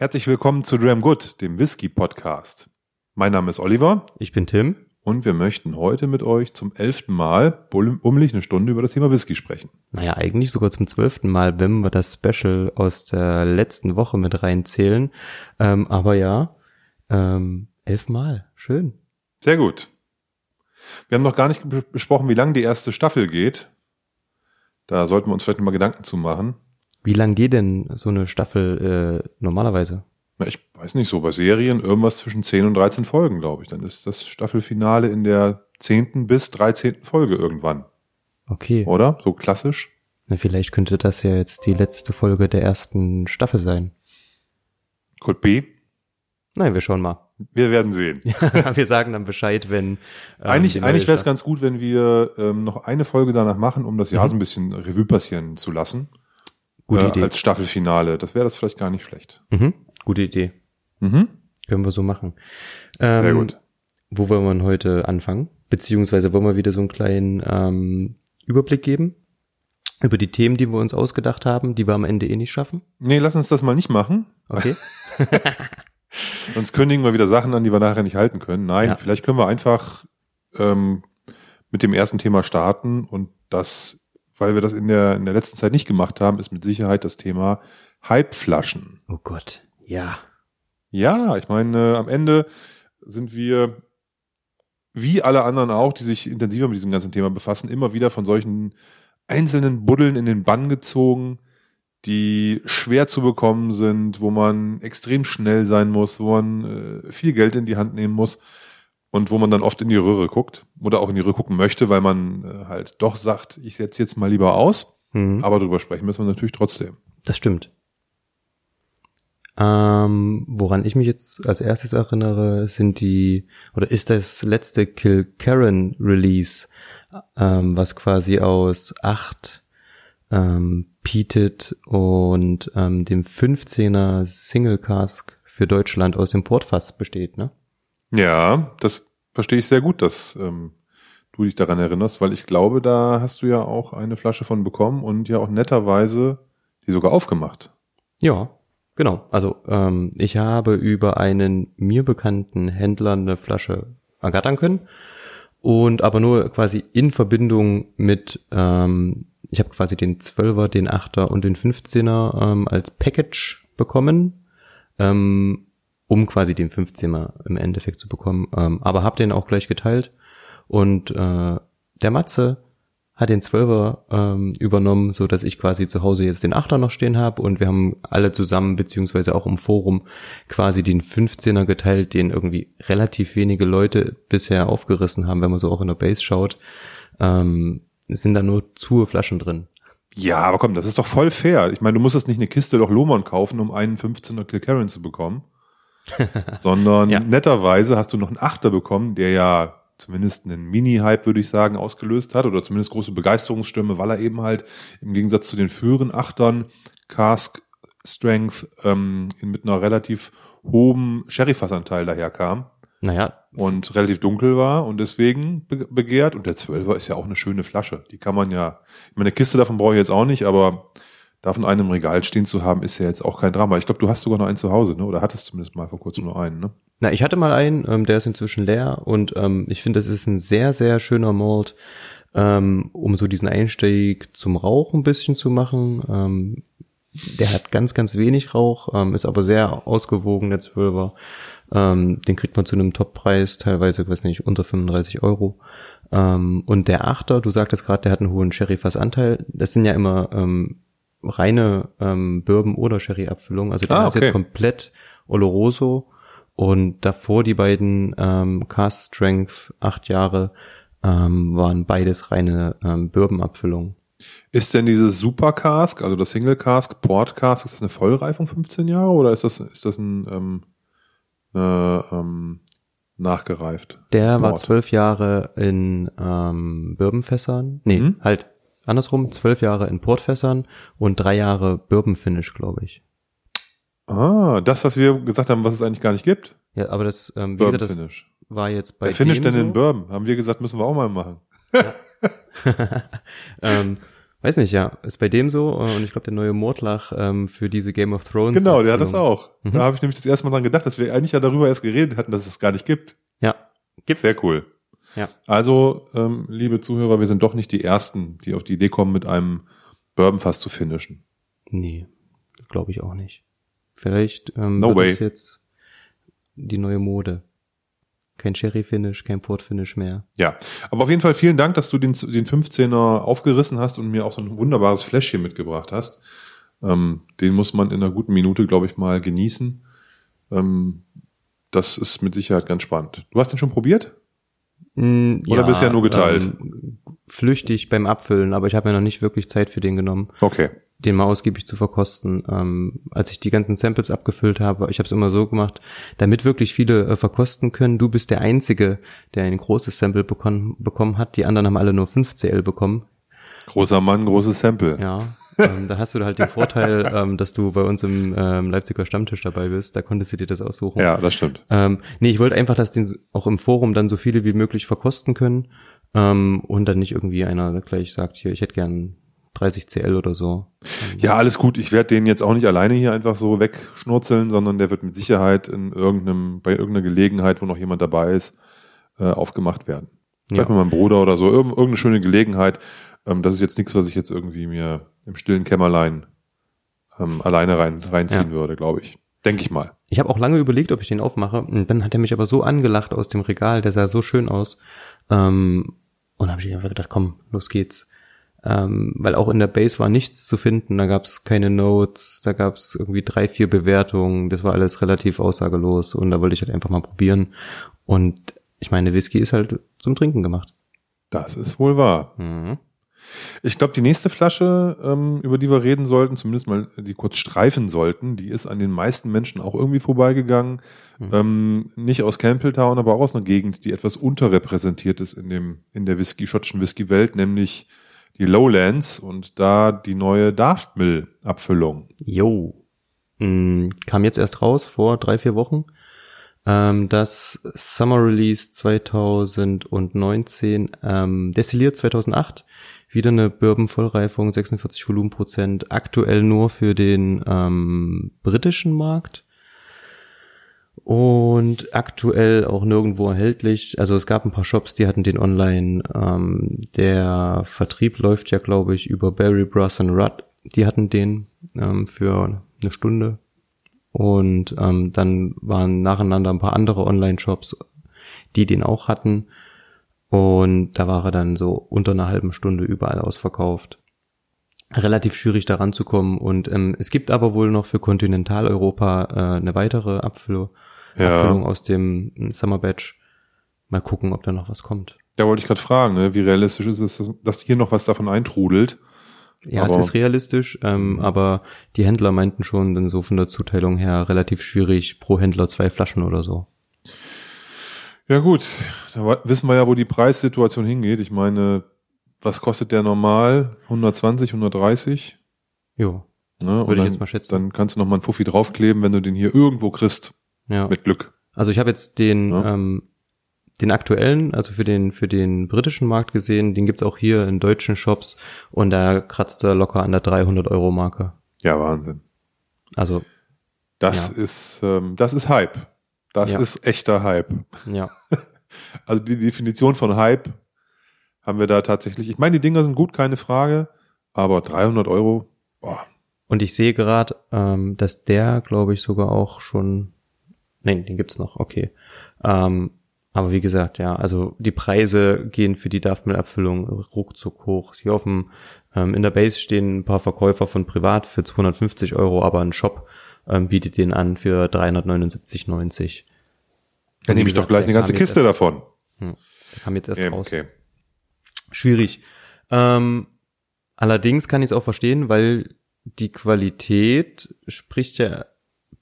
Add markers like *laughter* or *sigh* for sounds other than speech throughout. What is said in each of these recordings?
Herzlich willkommen zu Dram Good, dem Whisky Podcast. Mein Name ist Oliver Ich bin Tim. und wir möchten heute mit euch zum elften Mal bummelig eine Stunde über das Thema Whisky sprechen. Naja, eigentlich sogar zum zwölften Mal, wenn wir das Special aus der letzten Woche mit reinzählen. Ähm, aber ja, ähm, elfmal. Schön. Sehr gut. Wir haben noch gar nicht be- besprochen, wie lang die erste Staffel geht. Da sollten wir uns vielleicht noch mal Gedanken zu machen. Wie lang geht denn so eine Staffel äh, normalerweise? Na, ich weiß nicht so, bei Serien irgendwas zwischen 10 und 13 Folgen, glaube ich. Dann ist das Staffelfinale in der 10. bis 13. Folge irgendwann, Okay. oder? So klassisch. Na, vielleicht könnte das ja jetzt die letzte Folge der ersten Staffel sein. Code B. Nein, wir schauen mal. Wir werden sehen. *laughs* wir sagen dann Bescheid, wenn. ähm, eigentlich eigentlich wäre es ganz gut, wenn wir ähm, noch eine Folge danach machen, um das Jahr Mhm. so ein bisschen Revue passieren zu lassen. Gute äh, Idee. Als Staffelfinale. Das wäre das vielleicht gar nicht schlecht. Mhm. Gute Idee. Mhm. Können wir so machen. Ähm, Sehr gut. Wo wollen wir heute anfangen? Beziehungsweise wollen wir wieder so einen kleinen ähm, Überblick geben über die Themen, die wir uns ausgedacht haben, die wir am Ende eh nicht schaffen? Nee, lass uns das mal nicht machen. Okay. *laughs* *laughs* Sonst kündigen wir wieder Sachen an, die wir nachher nicht halten können. Nein, Ja. vielleicht können wir einfach ähm, mit dem ersten Thema starten und das, weil wir das in der, in der letzten Zeit nicht gemacht haben, ist mit Sicherheit das Thema Hypeflaschen. oh Gott. Ja. Ja, ich meine, äh, am Ende sind wir, wie alle anderen auch, die sich intensiver mit diesem ganzen Thema befassen, immer wieder von solchen einzelnen Buddeln in den Bann gezogen, die schwer zu bekommen sind, wo man extrem schnell sein muss, wo man äh, viel Geld in die Hand nehmen muss und wo man dann oft in die Röhre guckt oder auch in die Röhre gucken möchte, weil man äh, halt doch sagt, ich setze jetzt mal lieber aus, Mhm. aber drüber sprechen müssen wir natürlich trotzdem. Das stimmt. Ähm, woran ich mich jetzt als erstes erinnere, sind die, oder ist das letzte Kill Karen Release, ähm, was quasi aus acht ähm, Peated und ähm, dem 15er Single Cask für Deutschland aus dem Portfass besteht, ne? Ja, das verstehe ich sehr gut, dass ähm, du dich daran erinnerst, weil ich glaube, da hast du ja auch eine Flasche von bekommen und ja auch netterweise die sogar aufgemacht. Ja, genau. Also ähm, ich habe über einen mir bekannten Händler eine Flasche ergattern können und aber nur quasi in Verbindung mit, ähm, ich habe quasi den 12er, den 8er und den 15er ähm, als Package bekommen, ähm, um quasi den 15er im Endeffekt zu bekommen, ähm, aber habe den auch gleich geteilt. Und äh, der Matze hat den Zwölfer ähm, übernommen, so dass ich quasi zu Hause jetzt den Achter noch stehen habe und wir haben alle zusammen beziehungsweise auch im Forum quasi den 15er geteilt, den irgendwie relativ wenige Leute bisher aufgerissen haben, wenn man so auch in der Base schaut, ähm, sind da nur zu Flaschen drin. Ja, aber komm, das ist doch voll fair. Ich meine, du musstest nicht eine Kiste doch Lohmann kaufen, um einen 15er Kilkerran zu bekommen, *laughs* sondern Ja. netterweise hast du noch einen Achter bekommen, der ja zumindest einen Mini-Hype, würde ich sagen, ausgelöst hat oder zumindest große Begeisterungsstürme, weil er eben halt im Gegensatz zu den früheren Achtern Cask Strength ähm, mit einer relativ hohen Sherryfassanteil daherkam Naja, und relativ dunkel war und deswegen be begehrt. Und der Zwölfer ist ja auch eine schöne Flasche. Die kann man ja, ich meine, eine Kiste davon brauche ich jetzt auch nicht, aber davon einen Regal stehen zu haben, ist ja jetzt auch kein Drama. Ich glaube, du hast sogar noch einen zu Hause, ne? Oder hattest zumindest mal vor kurzem nur einen, ne? Na, ich hatte mal einen, ähm, der ist inzwischen leer und ähm, ich finde, das ist ein sehr, sehr schöner Malt, ähm, um so diesen Einstieg zum Rauch ein bisschen zu machen. Ähm, der hat ganz, ganz wenig Rauch, ähm, ist aber sehr ausgewogen, der Zwölfer. Ähm, den kriegt man zu einem Toppreis, teilweise, ich weiß nicht, unter 35 Euro. Ähm, und der Achter, du sagtest gerade, der hat einen hohen Sherry-Fassanteil. Das sind ja immer ähm, reine ähm, Bourbon- oder Sherry-Abfüllungen. Also der Ah, ist okay. jetzt komplett Oloroso und davor die beiden ähm, Cast Strength acht Jahre ähm, waren beides reine ähm, Bourbon-Abfüllungen. Ist denn dieses Super Cask, also das Single Cask, Port Cask, ist das eine Vollreifung 15 Jahre oder ist das, ist das ein ähm, äh, ähm, nachgereift? Der war Mord. zwölf Jahre in ähm, Bourbonfässern. Nee, Mhm. halt andersrum, zwölf Jahre in Portfässern und drei Jahre Bourbon-Finish, glaube ich. Ah, das, was wir gesagt haben, was es eigentlich gar nicht gibt. Ja, aber das, ähm, wie Bourbon gesagt, das Finish. war jetzt bei Wer finisht dem denn den so. Bourbon? Haben wir gesagt, müssen wir auch mal machen. *laughs* ähm, Weiß nicht, ja. Ist bei dem so. Und ich glaube, der neue Mordlach ähm, für diese Game of Thrones. Genau, der hat das auch. Da habe ich nämlich das erste Mal dran gedacht, dass wir eigentlich ja darüber erst geredet hatten, dass es das gar nicht gibt. Ja. Gibt's. Sehr cool. Ja. Also, ähm, liebe Zuhörer, wir sind doch nicht die Ersten, die auf die Idee kommen, mit einem Bourbonfass zu finishen. Nee, glaube ich auch nicht. Vielleicht ähm, No wird jetzt die neue Mode. Kein Sherry-Finish, kein Port-Finish mehr. Ja, aber auf jeden Fall vielen Dank, dass du den, den 15er aufgerissen hast und mir auch so ein wunderbares Fläschchen mitgebracht hast. Ähm, den muss man in einer guten Minute, glaube ich, mal genießen. Ähm, das ist mit Sicherheit ganz spannend. Du hast den schon probiert? Mm, Oder bisher nur geteilt? Ähm, flüchtig beim Abfüllen, aber ich habe mir noch nicht wirklich Zeit für den genommen, Okay. den mal ausgiebig zu verkosten. Ähm, als ich die ganzen Samples abgefüllt habe, ich habe es immer so gemacht, damit wirklich viele äh, verkosten können. Du bist der Einzige, der ein großes Sample bekommen, bekommen hat. Die anderen haben alle nur 5 CL bekommen. Großer Mann, großes Sample. Ja, ähm, da hast du halt den Vorteil, ähm, dass du bei uns im ähm, Leipziger Stammtisch dabei bist. Da konntest du dir das aussuchen. Ja, das stimmt. Ähm, nee, ich wollte einfach, dass den auch im Forum dann so viele wie möglich verkosten können ähm, und dann nicht irgendwie einer gleich sagt, hier, ich hätte gern 30 CL oder so. Ja, alles gut. Ich werde den jetzt auch nicht alleine hier einfach so wegschnurzeln, sondern der wird mit Sicherheit in irgendeinem, bei irgendeiner Gelegenheit, wo noch jemand dabei ist, äh, aufgemacht werden. Vielleicht Ja. mit meinem Bruder oder so. Irgend, irgendeine schöne Gelegenheit. Ähm, das ist jetzt nichts, was ich jetzt irgendwie mir im stillen Kämmerlein ähm, alleine rein, reinziehen Ja. würde, glaube ich. Denke ich mal. Ich habe auch lange überlegt, ob ich den aufmache. Und dann hat er mich aber so angelacht aus dem Regal, der sah so schön aus. Ähm, und habe ich einfach gedacht, komm, los geht's. Ähm, weil auch in der Base war nichts zu finden, da gab es keine Notes, da gab es irgendwie drei, vier Bewertungen, das war alles relativ aussagelos und da wollte ich halt einfach mal probieren. Und ich meine, Whisky ist halt zum Trinken gemacht. Das ist wohl wahr. Mhm. Ich glaube, die nächste Flasche, ähm, über die wir reden sollten, zumindest mal die kurz streifen sollten, die ist an den meisten Menschen auch irgendwie vorbeigegangen. Ähm, nicht aus Campbelltown, aber auch aus einer Gegend, die etwas unterrepräsentiert ist in dem in der Whisky schottischen Whisky Welt, nämlich die Lowlands und da die neue Daftmill Abfüllung. Jo. Mm, Kam jetzt erst raus vor drei, vier Wochen. Ähm, das Summer Release 2019, ähm, destilliert 2008. Wieder eine Bourbon-Vollreifung, 46 Volumenprozent. Aktuell nur für den ähm, britischen Markt. Und aktuell auch nirgendwo erhältlich. Also es gab ein paar Shops, die hatten den online. Ähm, der Vertrieb läuft ja, glaube ich, über Barry Brass and Rudd. Die hatten den ähm, für eine Stunde. Und ähm, dann waren nacheinander ein paar andere Online-Shops, die den auch hatten. Und da war er dann so unter einer halben Stunde überall ausverkauft. Relativ schwierig daran zu kommen. Und ähm, es gibt aber wohl noch für Kontinentaleuropa äh, eine weitere Abfüllung, Ja. Abfüllung aus dem ähm, Summer Batch. Mal gucken, ob da noch was kommt. Da wollte ich gerade fragen, ne, wie realistisch ist es, dass hier noch was davon eintrudelt? Ja, Aber- es ist realistisch, ähm, aber die Händler meinten schon, dann so von der Zuteilung her relativ schwierig, pro Händler zwei Flaschen oder so. Ja gut, da wissen wir ja, wo die Preissituation hingeht. Ich meine, was kostet der normal? 120, 130? Jo, Ne? Würde ich dann, jetzt mal schätzen. Dann kannst du noch mal einen Fuffi draufkleben, wenn du den hier irgendwo kriegst. ja. Mit Glück. Also ich habe jetzt den Ja. ähm, den aktuellen, also für den für den britischen Markt gesehen, den gibt's auch hier in deutschen Shops und da kratzt er locker an der 300 Euro Marke. Ja, Wahnsinn. Also Das Ja. ist, ähm, das ist Hype. Das Ja. ist echter Hype. ja, *laughs* Also die Definition von Hype haben wir da tatsächlich. Ich meine, die Dinger sind gut, keine Frage. Aber 300 Euro, boah. und ich sehe gerade, ähm, dass der, glaube ich, sogar auch schon, nein, den gibt's noch, okay. Ähm, aber wie gesagt, ja, also die Preise gehen für die Daftmill-Abfüllung ruckzuck hoch. Hier auf dem, ähm, in der Base stehen ein paar Verkäufer von privat für 250 Euro, aber ein Shop ähm, bietet den an für 379,90. Dann nehme ich doch gleich eine ganze Kiste davon. Der kam jetzt erst Ja, raus. okay. Schwierig. Ähm, allerdings kann ich es auch verstehen, weil die Qualität spricht ja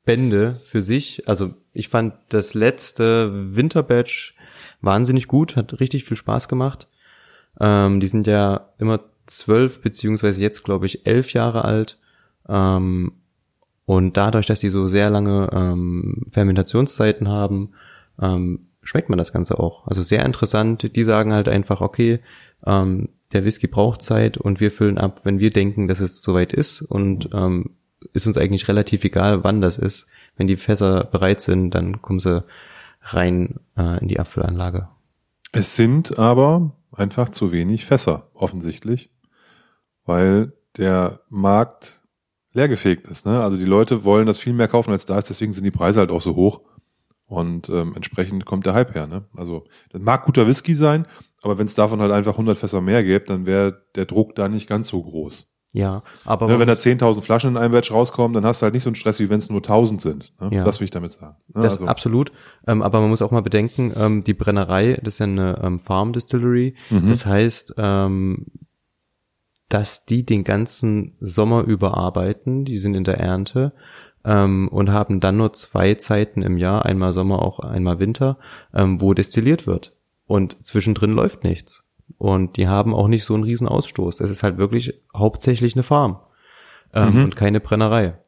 Bände für sich. Also ich fand das letzte Winterbatch wahnsinnig gut, hat richtig viel Spaß gemacht. Ähm, die sind ja immer zwölf beziehungsweise jetzt glaube ich elf Jahre alt. Ähm, und dadurch, dass die so sehr lange ähm, Fermentationszeiten haben, ähm, schmeckt man das Ganze auch. Also sehr interessant. Die sagen halt einfach, okay, ähm, der Whisky braucht Zeit und wir füllen ab, wenn wir denken, dass es soweit ist und ähm, ist uns eigentlich relativ egal, wann das ist. Wenn die Fässer bereit sind, dann kommen sie rein äh, in die Abfüllanlage. Es sind aber einfach zu wenig Fässer, offensichtlich, weil der Markt leergefegt ist. Ne? Also die Leute wollen das viel mehr kaufen, als da ist, deswegen sind die Preise halt auch so hoch. Und ähm, entsprechend kommt der Hype her. Ne? Also das mag guter Whisky sein, aber wenn es davon halt einfach 100 Fässer mehr gibt, dann wäre der Druck da nicht ganz so groß. Ja, aber Ne, wenn da 10.000 Flaschen in einem Batch rauskommen, dann hast du halt nicht so einen Stress, wie wenn es nur 1.000 sind. Ne? Ja. Das will ich damit sagen. Ne? Das also, absolut. Ähm, aber man muss auch mal bedenken, ähm, die Brennerei, das ist ja eine ähm, Farm Distillery. Mhm. Das heißt, ähm, dass die den ganzen Sommer überarbeiten, die sind in der Ernte ähm, und haben dann nur zwei Zeiten im Jahr, einmal Sommer, auch einmal Winter, ähm, wo destilliert wird. Und zwischendrin läuft nichts. Und die haben auch nicht so einen riesen Ausstoß. Es ist halt wirklich hauptsächlich eine Farm ähm, Mhm. und keine Brennerei.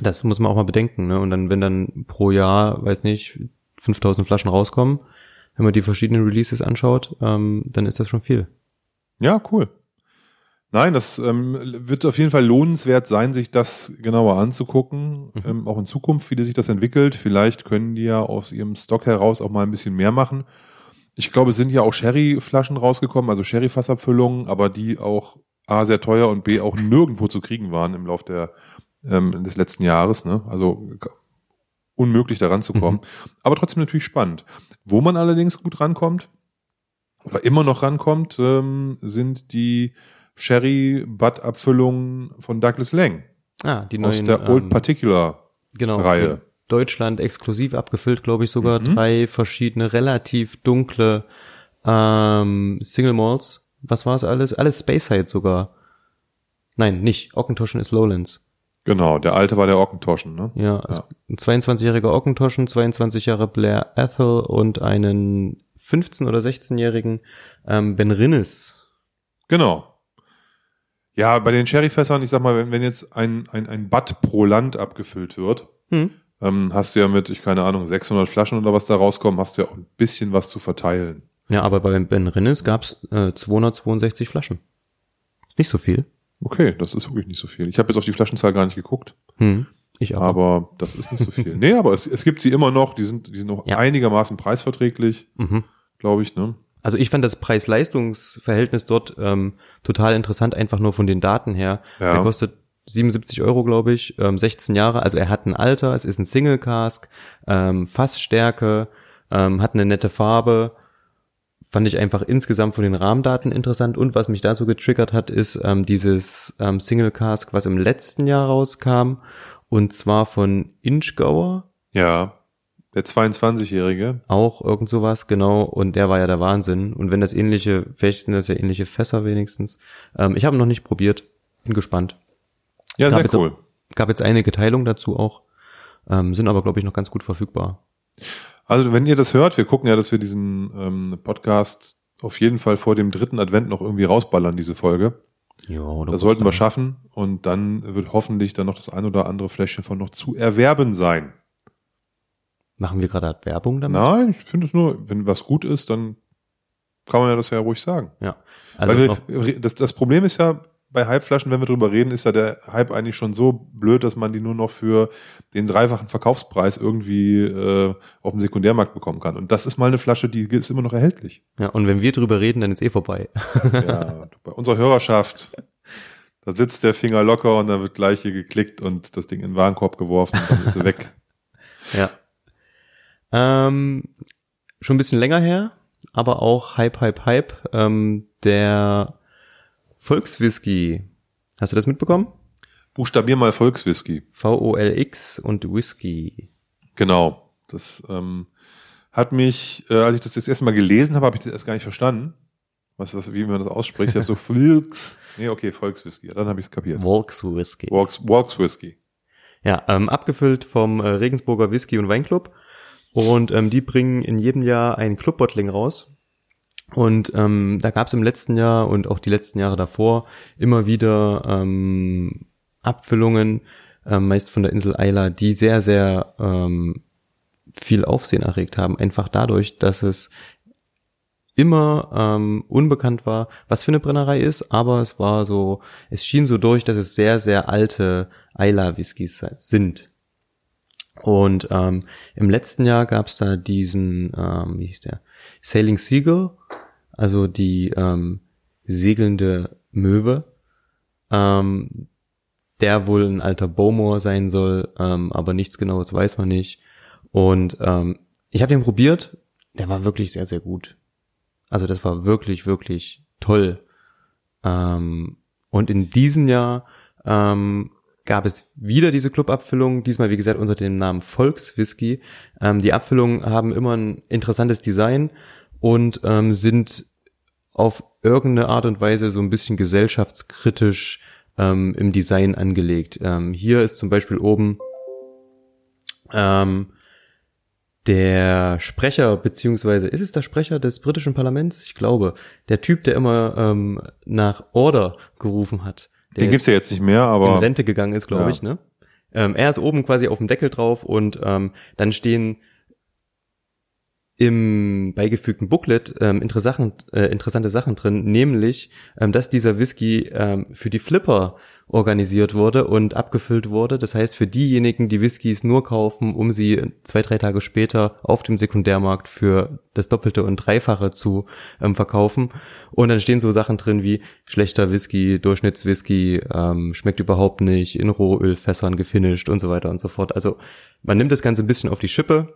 Das muss man auch mal bedenken. Ne? Und dann, wenn dann pro Jahr, weiß nicht, 5000 Flaschen rauskommen, wenn man die verschiedenen Releases anschaut, ähm, dann ist das schon viel. ja, cool. Nein, das ähm, wird auf jeden Fall lohnenswert sein, sich das genauer anzugucken, Mhm. ähm, auch in Zukunft, wie sich das entwickelt. Vielleicht können die ja aus ihrem Stock heraus auch mal ein bisschen mehr machen. Ich glaube, es sind ja auch Sherry-Flaschen rausgekommen, also Sherry-Fassabfüllungen, aber die auch A, sehr teuer und B, auch nirgendwo zu kriegen waren im Lauf der, ähm, des letzten Jahres. Ne? Also unmöglich daran zu kommen. Aber trotzdem natürlich spannend. Wo man allerdings gut rankommt, oder immer noch rankommt, ähm, sind die Sherry-Butt-Abfüllungen von Douglas Lang Ah, die aus neuen der Old ähm, Particular. genau, Reihe. Deutschland exklusiv abgefüllt, glaube ich, sogar Mhm. drei verschiedene, relativ dunkle ähm, Single Malls. Was war es alles? Alles Speyside sogar. Nein, nicht. Ockentoschen ist Lowlands. Genau, der alte war der Ockentoschen, ne? Ja, also ein 22-jähriger Ockentoschen, 22 Jahre Blair Ethel und einen 15- oder 16-jährigen ähm, Ben Rinnes. Genau. Ja, bei den Sherryfässern, ich sag mal, wenn, wenn jetzt ein, ein, ein Butt pro Land abgefüllt wird, Hm. ähm, hast du ja mit, ich keine Ahnung, 600 Flaschen oder was da rauskommen, hast du ja auch ein bisschen was zu verteilen. Ja, aber bei Ben Rinnes gab's äh, 262 Flaschen. Ist nicht so viel. Okay, das ist wirklich nicht so viel. Ich habe jetzt auf die Flaschenzahl gar nicht geguckt, Hm. Ich aber. aber das ist nicht so viel. nee, aber es, es gibt sie immer noch, die sind, die sind noch Ja. einigermaßen preisverträglich, Mhm. glaube ich, ne? Also ich fand das Preis-Leistungs-Verhältnis dort ähm, total interessant, einfach nur von den Daten her. Ja. Der kostet 77 Euro, glaube ich, ähm, 16 Jahre. Also er hat ein Alter, es ist ein Single Cask, ähm, Fassstärke, ähm, hat eine nette Farbe. Fand ich einfach insgesamt von den Rahmendaten interessant. Und was mich da so getriggert hat, ist ähm, dieses ähm, Single Cask, was im letzten Jahr rauskam. Und zwar von Inchgauer. Ja. Der 22-Jährige. Auch irgend sowas, genau. Und der war ja der Wahnsinn. Und wenn das ähnliche, vielleicht sind das ja ähnliche Fässer wenigstens. Ähm, ich habe noch nicht probiert. Bin gespannt. Ja, Gab sehr cool. Gab jetzt einige Teilungen dazu auch. Ähm, sind aber, glaube ich, noch ganz gut verfügbar. Also wenn ihr das hört, wir gucken ja, dass wir diesen ähm, Podcast auf jeden Fall vor dem dritten Advent noch irgendwie rausballern, diese Folge. Ja, Das sollten wir schaffen und dann wird hoffentlich dann noch das ein oder andere Fläschchen von noch zu erwerben sein. Machen wir gerade Werbung damit? Nein, ich finde es nur, wenn was gut ist, dann kann man ja das ja ruhig sagen. Ja. Also wir, das, das Problem ist ja, bei Hypeflaschen, wenn wir drüber reden, ist ja der Hype eigentlich schon so blöd, dass man die nur noch für den dreifachen Verkaufspreis irgendwie äh, auf dem Sekundärmarkt bekommen kann. Und das ist mal eine Flasche, die ist immer noch erhältlich. ja, und wenn wir drüber reden, dann ist eh vorbei. Ja, bei unserer Hörerschaft, da sitzt der Finger locker und dann wird gleich hier geklickt und das Ding in den Warenkorb geworfen und dann ist sie weg. *laughs* ja. Ähm, schon ein bisschen länger her, aber auch Hype, Hype, Hype. Ähm, der Volkswhisky. Hast du das mitbekommen? Buchstabier mal Volkswhisky. V-O-L-X und Whisky. Genau. Das ähm, hat mich, äh, als ich das jetzt erstmal gelesen habe, habe ich das erst gar nicht verstanden. Was, was, wie man das ausspricht. Ich habe so *laughs* Volks. Nee, okay, Volkswhisky. Ja, dann habe ich es kapiert. Volkswhisky. Walks, Walks Whisky. Ja, ähm, abgefüllt vom äh, Regensburger Whisky und Weinclub. Und ähm, die bringen in jedem Jahr ein Clubbottling raus. Und ähm, da gab es im letzten Jahr und auch die letzten Jahre davor immer wieder ähm, Abfüllungen, ähm, meist von der Insel Eila, die sehr, sehr ähm, viel Aufsehen erregt haben. Einfach dadurch, dass es immer ähm, unbekannt war, was für eine Brennerei ist, aber es war so, es schien so durch, dass es sehr, sehr alte Isla-Whiskys sind. Und ähm, im letzten Jahr gab es da diesen, ähm, wie hieß der, Sailing Seagull, also die ähm, segelnde Möwe, ähm, der wohl ein alter Bowmore sein soll, ähm, aber nichts genaues weiß man nicht. Und ähm, ich habe den probiert, der war wirklich sehr, sehr gut. Also das war wirklich, wirklich toll. Ähm, und in diesem Jahr ähm, gab es wieder diese Club-Abfüllung, diesmal wie gesagt unter dem Namen Volkswhisky. Ähm, die Abfüllungen haben immer ein interessantes Design und ähm, sind auf irgendeine Art und Weise so ein bisschen gesellschaftskritisch ähm, im Design angelegt. Ähm, hier ist zum Beispiel oben ähm, der Sprecher, beziehungsweise ist es der Sprecher des britischen Parlaments? Ich glaube, der Typ, der immer ähm, nach Order gerufen hat. Den gibt's ja jetzt nicht mehr, aber. In Rente gegangen ist, glaube Ja. ich, ne? Ähm, er ist oben quasi auf dem Deckel drauf und ähm, dann stehen im beigefügten Booklet ähm, interessant, äh, interessante Sachen drin, nämlich, ähm, dass dieser Whisky ähm, für die Flipper organisiert wurde und abgefüllt wurde. Das heißt, für diejenigen, die Whiskys nur kaufen, um sie zwei, drei Tage später auf dem Sekundärmarkt für das Doppelte und Dreifache zu ähm, verkaufen. Und dann stehen so Sachen drin wie schlechter Whisky, Durchschnittswhisky, ähm, schmeckt überhaupt nicht, in Rohölfässern gefinisht und so weiter und so fort. Also man nimmt das Ganze ein bisschen auf die Schippe,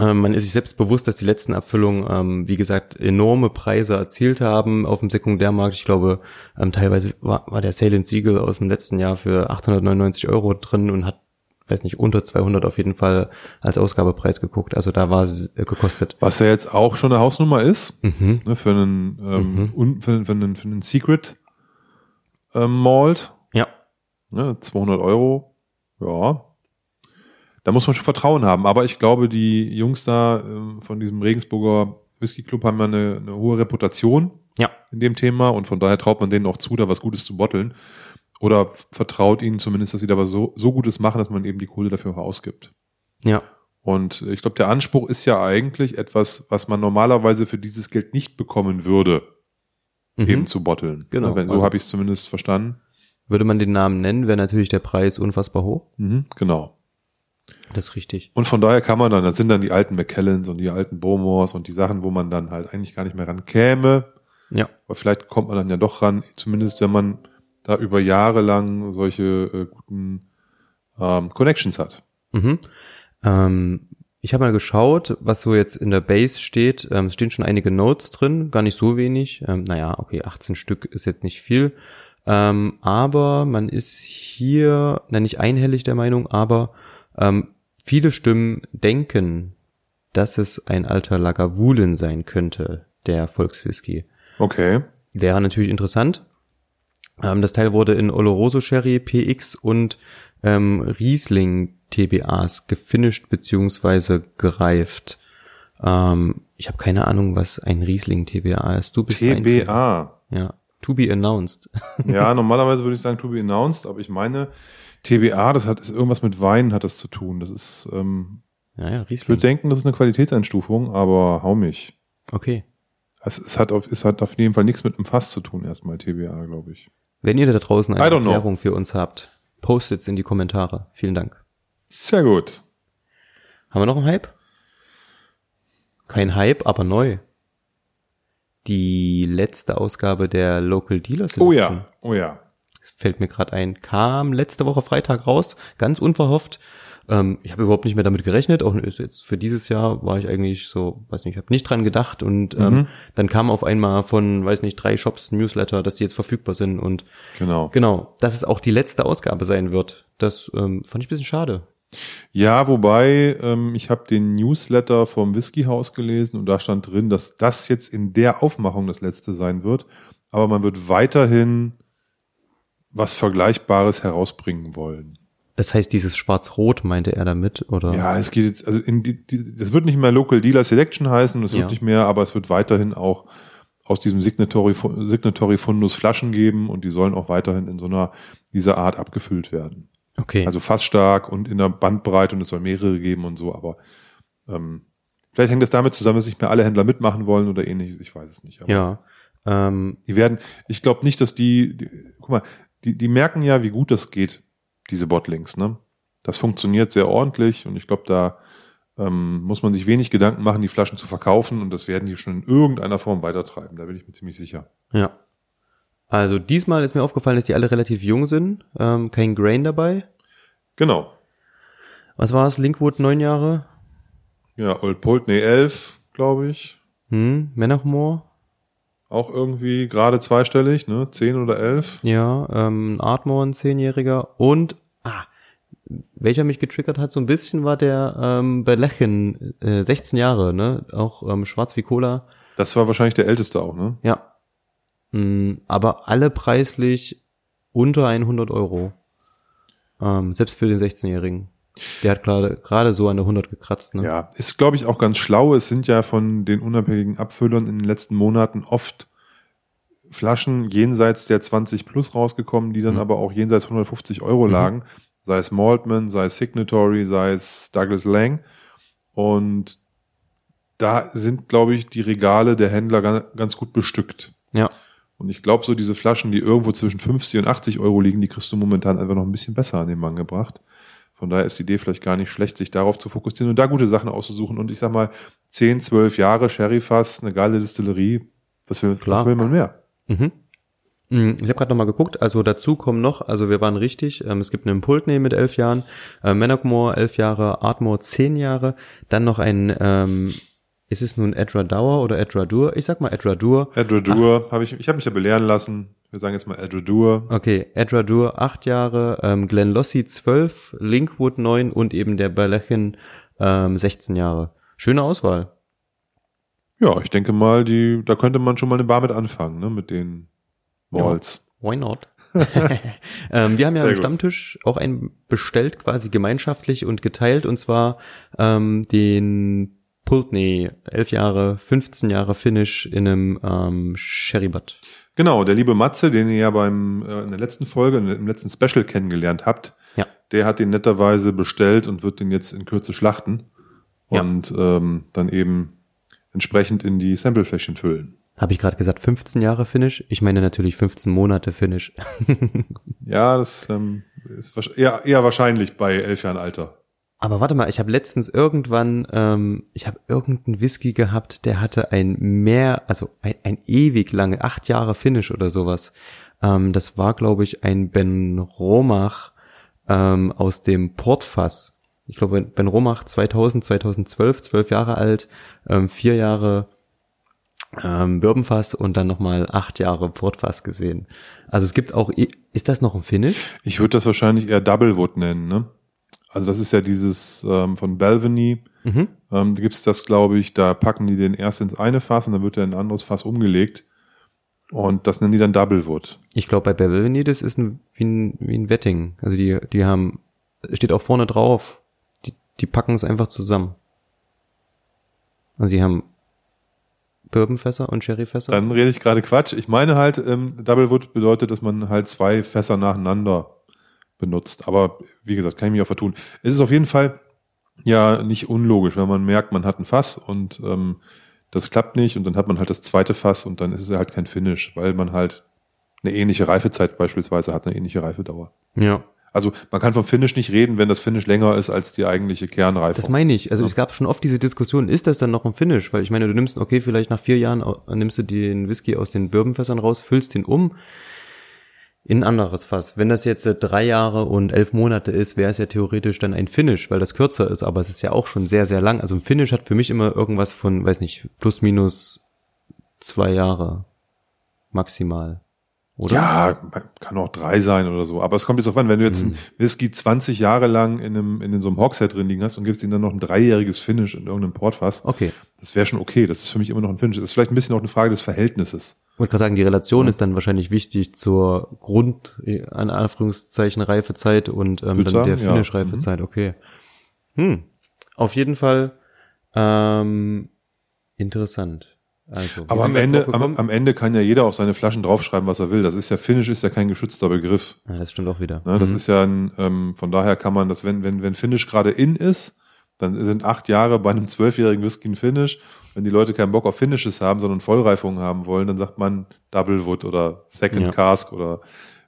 man ist sich selbst bewusst, dass die letzten Abfüllungen, ähm, wie gesagt, enorme Preise erzielt haben auf dem Sekundärmarkt. Ich glaube, ähm, teilweise war, war der Salient Siegel aus dem letzten Jahr für 899 Euro drin und hat, weiß nicht, unter 200 auf jeden Fall als Ausgabepreis geguckt. Also da war es äh, gekostet. Was ja jetzt auch schon eine Hausnummer ist, Mhm. ne, für einen, ähm, Mhm. für, für einen, für einen Secret ähm, Malt, Ja, ne, 200 Euro, ja. Da muss man schon Vertrauen haben. Aber ich glaube, die Jungs da ähm, von diesem Regensburger Whisky Club haben ja eine, eine hohe Reputation ja, in dem Thema und von daher traut man denen auch zu, da was Gutes zu botteln. Oder vertraut ihnen zumindest, dass sie da was so, so Gutes machen, dass man eben die Kohle dafür auch ausgibt. ja, Und ich glaube, der Anspruch ist ja eigentlich etwas, was man normalerweise für dieses Geld nicht bekommen würde, mhm. eben zu botteln. Genau, Wenn, so also- habe ich es zumindest verstanden. Würde man den Namen nennen, wäre natürlich der Preis unfassbar hoch. Mhm, genau. Das ist richtig. Und von daher kann man dann, das sind dann die alten McKellens und die alten Bowmores und die Sachen, wo man dann halt eigentlich gar nicht mehr rankäme. Ja, Aber vielleicht kommt man dann ja doch ran, zumindest wenn man da über Jahre lang solche äh, guten ähm, Connections hat. Mhm. Ähm, ich habe mal geschaut, was so jetzt in der Base steht. Ähm, es stehen schon einige Notes drin, gar nicht so wenig. Ähm, naja, okay, 18 Stück ist jetzt nicht viel. Ähm, aber man ist hier, na nicht einhellig der Meinung, aber ähm, viele Stimmen denken, dass es ein alter Lagavulin sein könnte, der Volkswhisky. Okay. Wäre natürlich interessant. Ähm, das Teil wurde in Oloroso Sherry, PX und ähm, Riesling TBAs gefinisht beziehungsweise gereift. Ähm, ich habe keine Ahnung, was ein Riesling TBA ist. Du bist ein- TBA. Ja. To be announced. Ja, *laughs* normalerweise würde ich sagen to be announced, aber ich meine, TBA, das hat ist irgendwas mit Wein hat das zu tun. Das ist, ähm, ja, ja, ich Riesling. würde denken, das ist eine Qualitätseinstufung, aber hau mich. Okay. Es, es, hat auf, es hat auf jeden Fall nichts mit einem Fass zu tun, erstmal TBA, glaube ich. Wenn ihr da draußen eine don't know. Erklärung für uns habt, postet's in die Kommentare. Vielen Dank. Sehr gut. Haben wir noch einen Hype? Kein Hype, aber neu. Die letzte Ausgabe der Local Dealer Oh ja, oh ja. Fällt mir gerade ein, kam letzte Woche Freitag raus, ganz unverhofft. Ähm, ich habe überhaupt nicht mehr damit gerechnet, auch jetzt für dieses Jahr war ich eigentlich so, weiß nicht, ich habe nicht dran gedacht und ähm, dann kam auf einmal von, weiß nicht, drei Shops Newsletter, dass die jetzt verfügbar sind und Genau. genau, dass es auch die letzte Ausgabe sein wird. Das ähm, fand ich ein bisschen schade. Ja, wobei, ähm, ich habe den Newsletter vom Whiskyhaus gelesen und da stand drin, dass das jetzt in der Aufmachung das letzte sein wird. Aber man wird weiterhin was Vergleichbares herausbringen wollen. Das heißt, dieses Schwarz-Rot meinte er damit, oder? Ja, es geht jetzt, also in die, die, das wird nicht mehr Local Dealer Selection heißen, das wird Ja. nicht mehr, aber es wird weiterhin auch aus diesem Signatory, Signatory Fundus Flaschen geben und die sollen auch weiterhin in so einer, dieser Art abgefüllt werden. Okay. Also fast stark und in der Bandbreite und es soll mehrere geben und so, aber ähm, Vielleicht hängt das damit zusammen, dass nicht mehr alle Händler mitmachen wollen oder ähnliches. Ich weiß es nicht. Ja. Ähm, die werden, ich glaube nicht, dass die, die, guck mal, die, die merken ja, wie gut das geht, diese Botlinks, ne? Das funktioniert sehr ordentlich und ich glaube, da ähm, muss man sich wenig Gedanken machen, die Flaschen zu verkaufen und das werden die schon in irgendeiner Form weitertreiben. Da bin ich mir ziemlich sicher. Ja. Also diesmal ist mir aufgefallen, dass die alle relativ jung sind, ähm, kein Grain dabei. Genau. Was war es? Linkwood neun Jahre? Ja, Old Polt, nee, elf, glaube ich. Hm, Menachmore? Auch irgendwie gerade zweistellig, ne? Zehn oder elf. Ja, ähm, Artmore, ein Zehnjähriger. Und, ah, welcher mich getriggert hat so ein bisschen war der ähm, Belechen, äh, 16 Jahre, ne? Auch ähm, schwarz wie Cola. Das war wahrscheinlich der älteste auch, ne? Ja. Mm, aber alle preislich unter 100 Euro. Ähm, selbst für den 16-Jährigen. Der hat gerade gerade so an der 100 gekratzt. Ne? Ja, ist glaube ich auch ganz schlau. Es sind ja von den unabhängigen Abfüllern in den letzten Monaten oft Flaschen jenseits der 20 plus rausgekommen, die dann mhm. aber auch jenseits 150 Euro mhm. lagen. Sei es Maltman, sei es Signatory, sei es Douglas Lang. Und da sind, glaube ich, die Regale der Händler ganz, ganz gut bestückt. Ja. Und ich glaube, so diese Flaschen, die irgendwo zwischen 50 und 80 Euro liegen, die kriegst du momentan einfach noch ein bisschen besser an den Mann gebracht. Von daher ist die Idee vielleicht gar nicht schlecht, sich darauf zu fokussieren und da gute Sachen auszusuchen. Und ich sag mal, 10, 12 Jahre Sherry-Fass, eine geile Distillerie, was will, Klar. was will man mehr? Mhm. mhm. Ich habe gerade nochmal geguckt, also dazu kommen noch, also wir waren richtig, ähm, es gibt einen Pultney mit elf Jahren, äh, Menachmore elf Jahre, Artmore zehn Jahre, dann noch ein, ähm, ist es nun Edradour oder Edradur? Ich sag mal Edradur. Edradur, habe ich, ich habe mich ja belehren lassen, wir sagen jetzt mal Edradur. Okay, Edradur acht Jahre, ähm, Glenn Lossie zwölf, Linkwood neun und eben der Berlechin ähm, 16 Jahre. Schöne Auswahl. Ja, ich denke mal, die, da könnte man schon mal eine Bar mit anfangen, ne, mit den Walls. Ja, why not? *laughs* *laughs* ähm, wir haben ja Sehr am Stammtisch auch einen bestellt, quasi gemeinschaftlich und geteilt, und zwar ähm, den Pultney, elf Jahre, 15 Jahre Finish in einem ähm, Sherrybutt. Genau, der liebe Matze, den ihr ja beim äh, in der letzten Folge, im letzten Special kennengelernt habt, ja. der hat den netterweise bestellt und wird den jetzt in Kürze schlachten und ja. ähm, dann eben entsprechend in die Samplefläschchen füllen. Habe ich gerade gesagt 15 Jahre Finish? Ich meine natürlich 15 Monate Finish. *laughs* ja, das ähm, ist eher, eher wahrscheinlich bei elf Jahren Alter. Aber warte mal, ich habe letztens irgendwann, ähm, ich habe irgendeinen Whisky gehabt, der hatte ein mehr, also ein, ein ewig lange, acht Jahre Finish oder sowas. Ähm, das war, glaube ich, ein Ben Romach ähm, aus dem Portfass. Ich glaube, Ben Romach 2000, 2012, zwölf Jahre alt, ähm, vier Jahre ähm, Bourbonfass und dann nochmal acht Jahre Portfass gesehen. Also es gibt auch, ist das noch ein Finish? Ich würde das wahrscheinlich eher Doublewood nennen, ne? Also das ist ja dieses ähm, von Belveny. Mhm. Ähm, da gibt's das, glaube ich, da packen die den erst ins eine Fass und dann wird er in ein anderes Fass umgelegt. Und das nennen die dann Doublewood. Ich glaube, bei Belveny, das ist ein, wie, ein, wie ein Wetting. Also die, die haben, steht auch vorne drauf, die, die packen es einfach zusammen. Also die haben Bourbonfässer und Sherryfässer? Dann rede ich gerade Quatsch. Ich meine halt, ähm, Doublewood bedeutet, dass man halt zwei Fässer nacheinander benutzt. Aber wie gesagt, kann ich mich auch vertun. Es ist auf jeden Fall ja nicht unlogisch, wenn man merkt, man hat ein Fass und ähm, das klappt nicht und dann hat man halt das zweite Fass und dann ist es halt kein Finish, weil man halt eine ähnliche Reifezeit beispielsweise hat, eine ähnliche Reifedauer. Ja. Also man kann vom Finish nicht reden, wenn das Finish länger ist als die eigentliche Kernreife. Das meine ich. Also ja. es gab schon oft diese Diskussion, ist das dann noch ein Finish? Weil ich meine, du nimmst, okay, vielleicht nach vier Jahren nimmst du den Whisky aus den Bourbonfässern raus, füllst den um, in ein anderes Fass. Wenn das jetzt drei Jahre und elf Monate ist, wäre es ja theoretisch dann ein Finish, weil das kürzer ist, aber es ist ja auch schon sehr, sehr lang. Also ein Finish hat für mich immer irgendwas von, weiß nicht, plus minus zwei Jahre maximal. Oder? Ja, kann auch drei sein oder so. Aber es kommt jetzt auf an, wenn du jetzt mhm. ein Whisky 20 Jahre lang in einem, in so einem Hogshead drin liegen hast und gibst ihm dann noch ein dreijähriges Finish in irgendeinem Portfass. Okay. Das wäre schon okay. Das ist für mich immer noch ein Finish. Das ist vielleicht ein bisschen auch eine Frage des Verhältnisses. Ich wollte gerade sagen, die Relation ja. ist dann wahrscheinlich wichtig zur Grund, an Anführungszeichen, Reifezeit und ähm, dann der Finish-Reifezeit. Ja. Mhm. Okay. Hm. Auf jeden Fall ähm, interessant. Also, aber am Ende, am, am, Ende kann ja jeder auf seine Flaschen draufschreiben, was er will. Das ist ja Finish ist ja kein geschützter Begriff. Ja, das stimmt auch wieder. Ne, das mhm. ist ja ein, ähm, von daher kann man das, wenn wenn wenn Finish gerade in ist, Dann sind acht Jahre bei einem zwölfjährigen Whisky ein Finish. Wenn die Leute keinen Bock auf Finishes haben, sondern Vollreifungen haben wollen, dann sagt man Double Wood oder Second Ja. Cask oder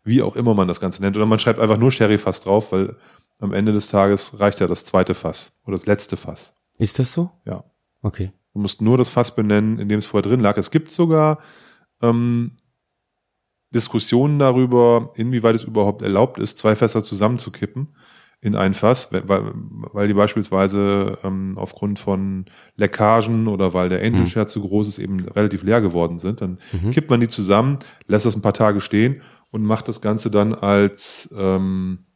wie auch immer man das Ganze nennt. Oder man schreibt einfach nur Sherry Fass drauf, weil am Ende des Tages reicht ja das zweite Fass oder das letzte Fass. Ist das so? Ja. Okay. Du musst nur das Fass benennen, in dem es vorher drin lag. Es gibt sogar ähm, Diskussionen darüber, inwieweit es überhaupt erlaubt ist, zwei Fässer zusammenzukippen in ein Fass, weil, weil die beispielsweise ähm, aufgrund von Leckagen oder weil der Angel Share zu groß ist, eben relativ leer geworden sind. Dann kippt man die zusammen, lässt das ein paar Tage stehen und macht das Ganze dann als ähm,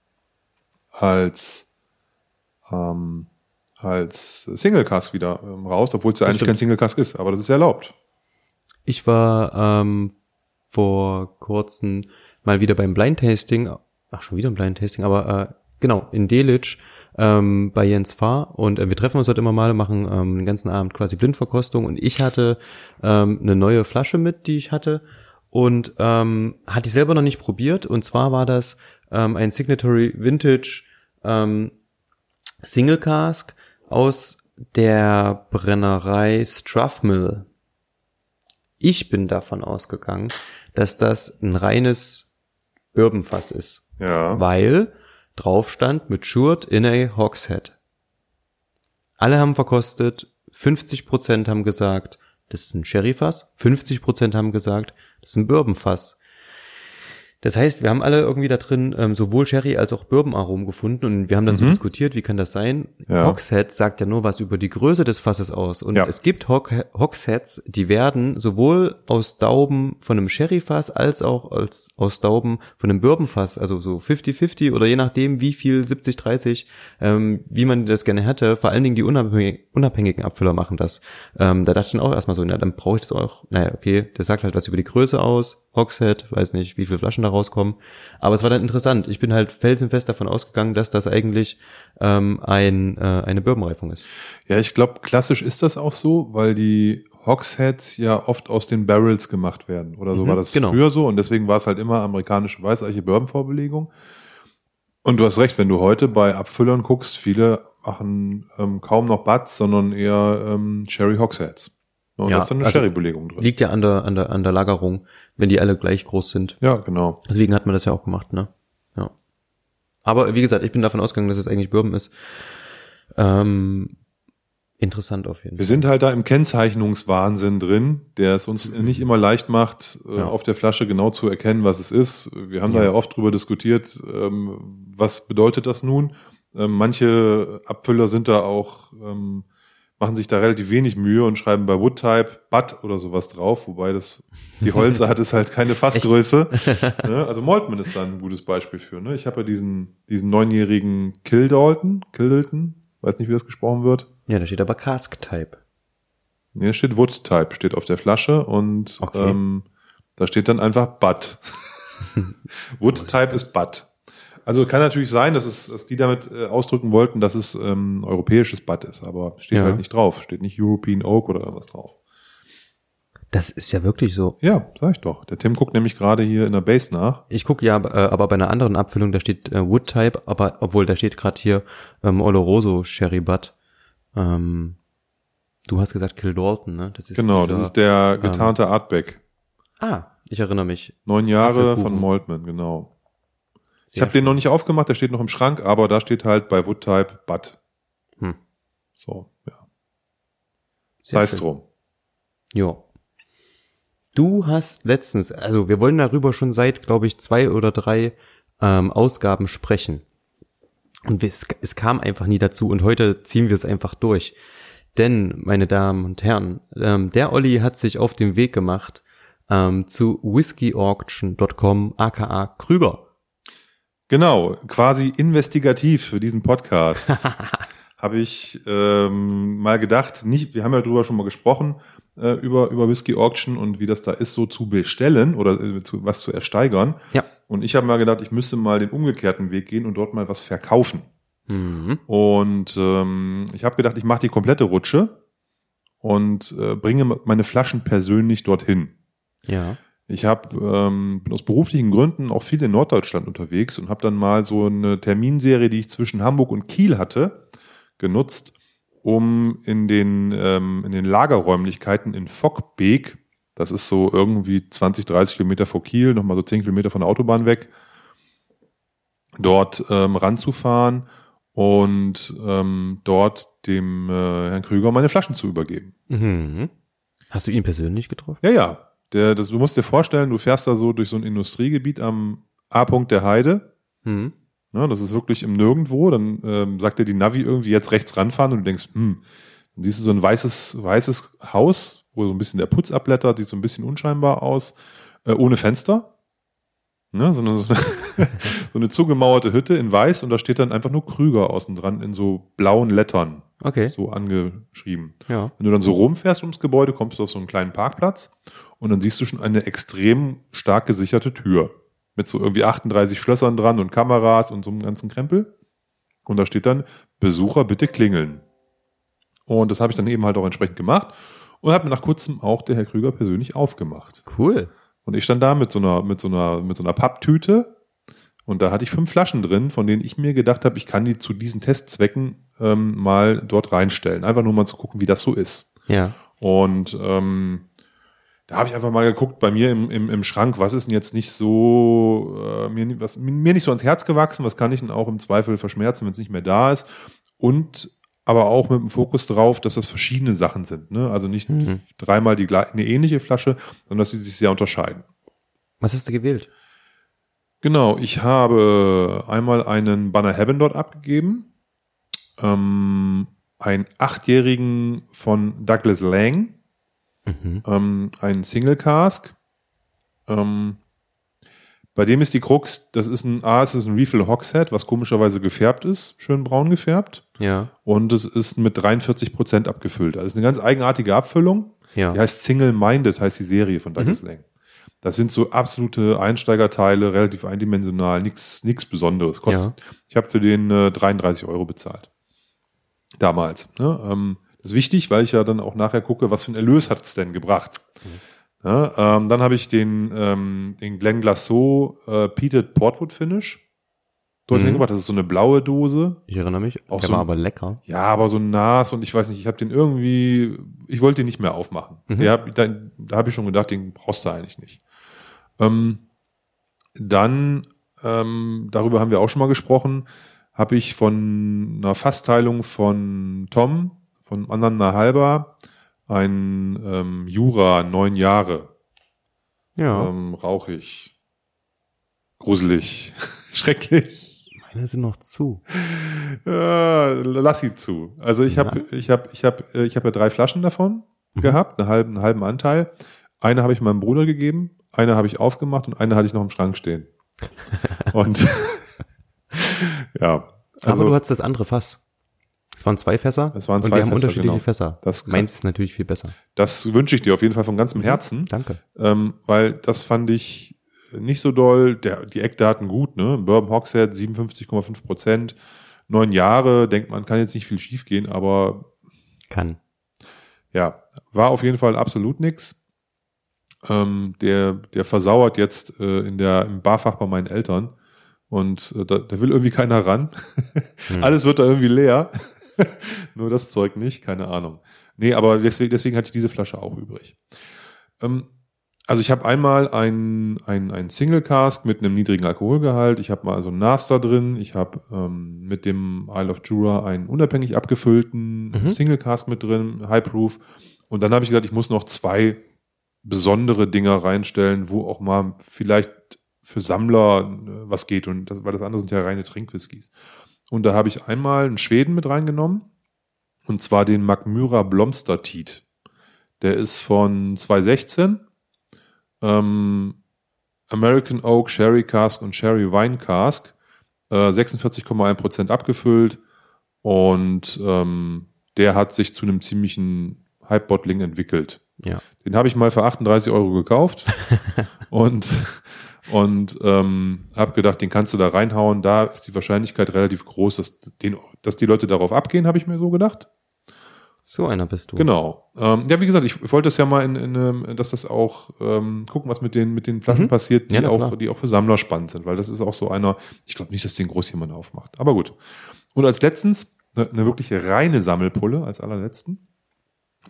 als ähm, als Single Cask wieder ähm, raus, obwohl es ja eigentlich stimmt. kein Single Cask ist, aber das ist erlaubt. Ich war ähm, vor kurzem mal wieder beim Blind Tasting, ach schon wieder ein Blind Tasting, aber äh, genau, in Delitzsch ähm, bei Jens Fahr. Und äh, wir treffen uns dort immer mal, machen ähm, den ganzen Abend quasi Blindverkostung. Und ich hatte ähm, eine neue Flasche mit, die ich hatte. Und ähm, hatte ich selber noch nicht probiert. Und zwar war das ähm, ein Signatory Vintage ähm, Single Cask aus der Brennerei Strathmill. Ich bin davon ausgegangen, dass das ein reines Bourbonfass ist, Ja. weil drauf stand matured in a hogshead. Alle haben verkostet, 50% haben gesagt, das ist ein Sherryfass, 50% haben gesagt, das ist ein Bourbonfass. Das heißt, wir haben alle irgendwie da drin ähm, sowohl Sherry als auch Bourbon-Aromen gefunden und wir haben dann so diskutiert, wie kann das sein? Ja. Hogshead sagt ja nur was über die Größe des Fasses aus und Ja. es gibt Hog Hogsheads, die werden sowohl aus Dauben von einem Sherryfass als auch als aus Dauben von einem Bourbonfass, also so 50-50 oder je nachdem wie viel 70-30, ähm, wie man das gerne hätte. Vor allen Dingen die unabhängig, unabhängigen Abfüller machen das. Ähm, da dachte ich dann auch erstmal so, na, dann brauche ich das auch. Naja, okay, der sagt halt was über die Größe aus. Hogshead, weiß nicht, wie viele Flaschen da rauskommen. Aber es war dann interessant. Ich bin halt felsenfest davon ausgegangen, dass das eigentlich ähm, ein, äh, eine Bourbonreifung ist. Ja, ich glaube, klassisch ist das auch so, weil die Hogsheads ja oft aus den Barrels gemacht werden. Oder so Mhm, war das genau. früher so und deswegen war es halt immer amerikanische weißeiche Bourbon-Vorbelegung. Und du hast recht, wenn du heute bei Abfüllern guckst, viele machen ähm, kaum noch Butts, sondern eher ähm, Sherry Hogsheads. Und Ja, da ist dann eine also- Sherry-Belegung drin. Liegt ja an der, an der, an der Lagerung, wenn die alle gleich groß sind. Ja, genau. Deswegen hat man das ja auch gemacht, ne? Ja. Aber wie gesagt, ich bin davon ausgegangen, dass es eigentlich Bourbon ist. Ähm, interessant auf jeden Wir Fall. sind halt da im Kennzeichnungswahnsinn drin, der es uns nicht immer leicht macht, äh, Ja. auf der Flasche genau zu erkennen, was es ist. Wir haben da Ja. ja oft drüber diskutiert, ähm, was bedeutet das nun? Ähm, manche Abfüller sind da auch, ähm, machen sich da relativ wenig Mühe und schreiben bei Woodtype Butt oder sowas drauf, wobei das, die Holze hat es halt keine Fassgröße. *laughs* ne? Also Maltman ist da ein gutes Beispiel für. Ne? Ich habe ja diesen, diesen neunjährigen Kildalton, Kildalton, weiß nicht, wie das gesprochen wird. Ja, da steht aber Cask Type. Nee, steht Wood Type, steht auf der Flasche und Okay. ähm, da steht dann einfach Bud. *laughs* Wood Type ist Bud. Also kann natürlich sein, dass es, dass die damit äh, ausdrücken wollten, dass es ähm, europäisches Bud ist, aber steht Ja. halt nicht drauf. Steht nicht European Oak oder irgendwas drauf. Das ist ja wirklich so. Ja, sag ich doch. Der Tim guckt nämlich gerade hier in der Base nach. Ich gucke ja, äh, aber bei einer anderen Abfüllung, da steht äh, Wood Type, aber obwohl da steht gerade hier ähm, Oloroso Sherry Butt. Ähm, du hast gesagt Kildalton, ne? Das ist Genau, dieser, das ist der getarnte Artback. Ah, ich erinnere mich. Neun Jahre von Maltman, genau. Ich habe den noch nicht aufgemacht, der steht noch im Schrank, aber da steht halt bei Wood Type Bud. Hm. So, ja. Sei es drum. Ja. Du hast letztens, also wir wollen darüber schon seit, glaube ich, zwei oder drei ähm, Ausgaben sprechen. Und es, es kam einfach nie dazu und heute ziehen wir es einfach durch. Denn, meine Damen und Herren, ähm, der Olli hat sich auf den Weg gemacht ähm, zu whiskeyauction.com aka Krüger. Genau, quasi investigativ für diesen Podcast *laughs* habe ich ähm, mal gedacht, nicht, wir haben ja drüber schon mal gesprochen, äh, über, über Whisky Auction und wie das da ist, so zu bestellen oder äh, zu, was zu ersteigern. Ja. Und ich habe mal gedacht, ich müsste mal den umgekehrten Weg gehen und dort mal was verkaufen. Mhm. Und ähm, ich habe gedacht, ich mache die komplette Rutsche und äh, bringe meine Flaschen persönlich dorthin. Ja. Ich hab, ähm, bin aus beruflichen Gründen auch viel in Norddeutschland unterwegs und habe dann mal so eine Terminserie, die ich zwischen Hamburg und Kiel hatte, genutzt um in den, ähm, in den Lagerräumlichkeiten in Fockbeek, das ist so irgendwie 20, 30 Kilometer vor Kiel, nochmal so 10 Kilometer von der Autobahn weg, dort ähm, ranzufahren und ähm, dort dem äh, Herrn Krüger meine Flaschen zu übergeben. Mhm. Hast du ihn persönlich getroffen? Ja, ja. Der, das, du musst dir vorstellen, du fährst da so durch so ein Industriegebiet am A-Punkt der Heide. Mhm. Ne, das ist wirklich im Nirgendwo. Dann ähm, sagt dir die Navi irgendwie jetzt rechts ranfahren und du denkst, hm, dann siehst du so ein weißes, weißes Haus, wo so ein bisschen der Putz abblättert, sieht so ein bisschen unscheinbar aus, äh, ohne Fenster. Ne, so, eine, so, *laughs* eine, so eine zugemauerte Hütte in weiß und da steht dann einfach nur Krüger außen dran in so blauen Lettern, Okay. so angeschrieben. Ja. Wenn du dann so rumfährst ums Gebäude, kommst du auf so einen kleinen Parkplatz und dann siehst du schon eine extrem stark gesicherte Tür mit so irgendwie 38 Schlössern dran und Kameras und so einem ganzen Krempel. Und da steht dann, Besucher bitte klingeln. Und das habe ich dann eben halt auch entsprechend gemacht und hat mir nach kurzem auch der Herr Krüger persönlich aufgemacht. Cool. Und ich stand da mit so einer, mit so einer, mit so einer Papptüte und da hatte ich fünf Flaschen drin, von denen ich mir gedacht habe, ich kann die zu diesen Testzwecken ähm, mal dort reinstellen. Einfach nur mal zu gucken, wie das so ist. Ja. Und ähm, da habe ich einfach mal geguckt bei mir im, im, im Schrank, was ist denn jetzt nicht so, äh, mir, was, mir nicht so ans Herz gewachsen, was kann ich denn auch im Zweifel verschmerzen, wenn es nicht mehr da ist. Und aber auch mit dem Fokus drauf, dass das verschiedene Sachen sind. Ne? Also nicht Mhm. dreimal die gleiche, eine ähnliche Flasche, sondern dass sie sich sehr unterscheiden. Was hast du gewählt? Genau, ich habe einmal einen Banner Heaven dort abgegeben, ähm, einen achtjährigen von Douglas Lang, Mhm. ähm, einen Single Cask. Ähm, bei dem ist die Krux, das ist ein, A, es ist ein Refill Hogshead, was komischerweise gefärbt ist, schön braun gefärbt. Ja. Und es ist mit 43 Prozent abgefüllt. Also es ist eine ganz eigenartige Abfüllung. Ja. Die heißt Single Minded, heißt die Serie von Douglas Lang. Das sind so absolute Einsteigerteile, relativ eindimensional, nichts nix Besonderes. Kostet, Ich habe für den äh, 33 Euro bezahlt. Damals. Ne? Ähm, das ist wichtig, weil ich ja dann auch nachher gucke, was für ein Erlös hat's denn gebracht. Ja, ähm, dann habe ich den, ähm, den Glen Glasso äh, Peated Portwood Finish dort Mhm. hingebracht. Das ist so eine blaue Dose. Ich erinnere mich. Auch der so war aber lecker. Ja, aber so nass und ich weiß nicht, ich habe den irgendwie, ich wollte den nicht mehr aufmachen. Mhm. Der, hab- da da habe ich schon gedacht, den brauchst du eigentlich nicht. Ähm, dann, ähm, darüber haben wir auch schon mal gesprochen, habe ich von einer Fassteilung von Tom, von Ananda Halber, ein ähm, Jura, neun Jahre, Ja. ähm, rauchig, gruselig, *laughs* schrecklich. Meine sind noch zu. Ja, lass sie zu. Also ich habe ich habe ich habe ich habe ja drei Flaschen davon gehabt, einen halben einen halben Anteil. Eine habe ich meinem Bruder gegeben, eine habe ich aufgemacht und eine hatte ich noch im Schrank stehen. *laughs* Und *laughs* ja, also aber du hattest das andere Fass. Es waren zwei Fässer. Es waren und zwei die haben Fässer, unterschiedliche genau. Fässer. Das Meins ist natürlich viel besser. das wünsche ich dir auf jeden Fall von ganzem Herzen, Danke. ähm, weil das fand ich nicht so doll. Der, die Eckdaten gut, ne? Bourbon Hogshead 57,5 Prozent, neun Jahre. Denkt man, kann jetzt nicht viel schiefgehen, aber Kann. ja, war auf jeden Fall absolut nix. Ähm, der, der versauert jetzt äh, in der, im Barfach bei meinen Eltern und äh, da, da will irgendwie keiner ran. *laughs* Alles wird da irgendwie leer. *laughs* Nur das Zeug nicht, keine Ahnung. Nee, aber deswegen, deswegen hatte ich diese Flasche auch übrig. Ähm, also ich habe einmal ein, ein, ein Single Cask mit einem niedrigen Alkoholgehalt. Ich habe mal so ein Naster drin. Ich habe ähm, mit dem Isle of Jura einen unabhängig abgefüllten Mhm. Single Cask mit drin, High Proof. Und dann habe ich gedacht, ich muss noch zwei besondere Dinger reinstellen, wo auch mal vielleicht für Sammler äh, was geht. Und das, weil das andere sind ja reine Trinkwhiskys. Und da habe ich einmal einen Schweden mit reingenommen. Und zwar den Magmyra Blomstertiet. Der ist von 2016. Ähm, American Oak Sherry Cask und Sherry Wine Cask. Äh, 46,1% abgefüllt. Und ähm, der hat sich zu einem ziemlichen Hype-Bottling entwickelt. Ja. Den habe ich mal für 38 Euro gekauft *laughs* und und ähm, habe gedacht, den kannst du da reinhauen. Da ist die Wahrscheinlichkeit relativ groß, dass, den, dass die Leute darauf abgehen, habe ich mir so gedacht. So einer bist du. Genau. Ähm, ja, wie gesagt, ich wollte das ja mal in, in dass das auch ähm, gucken, was mit den mit den Flaschen Mhm. passiert, die Ja, auch klar. die auch für Sammler spannend sind, weil das ist auch so einer. Ich glaube nicht, dass den groß jemand aufmacht, aber gut. Und als letztens eine, eine wirklich reine Sammelpulle als allerletzten.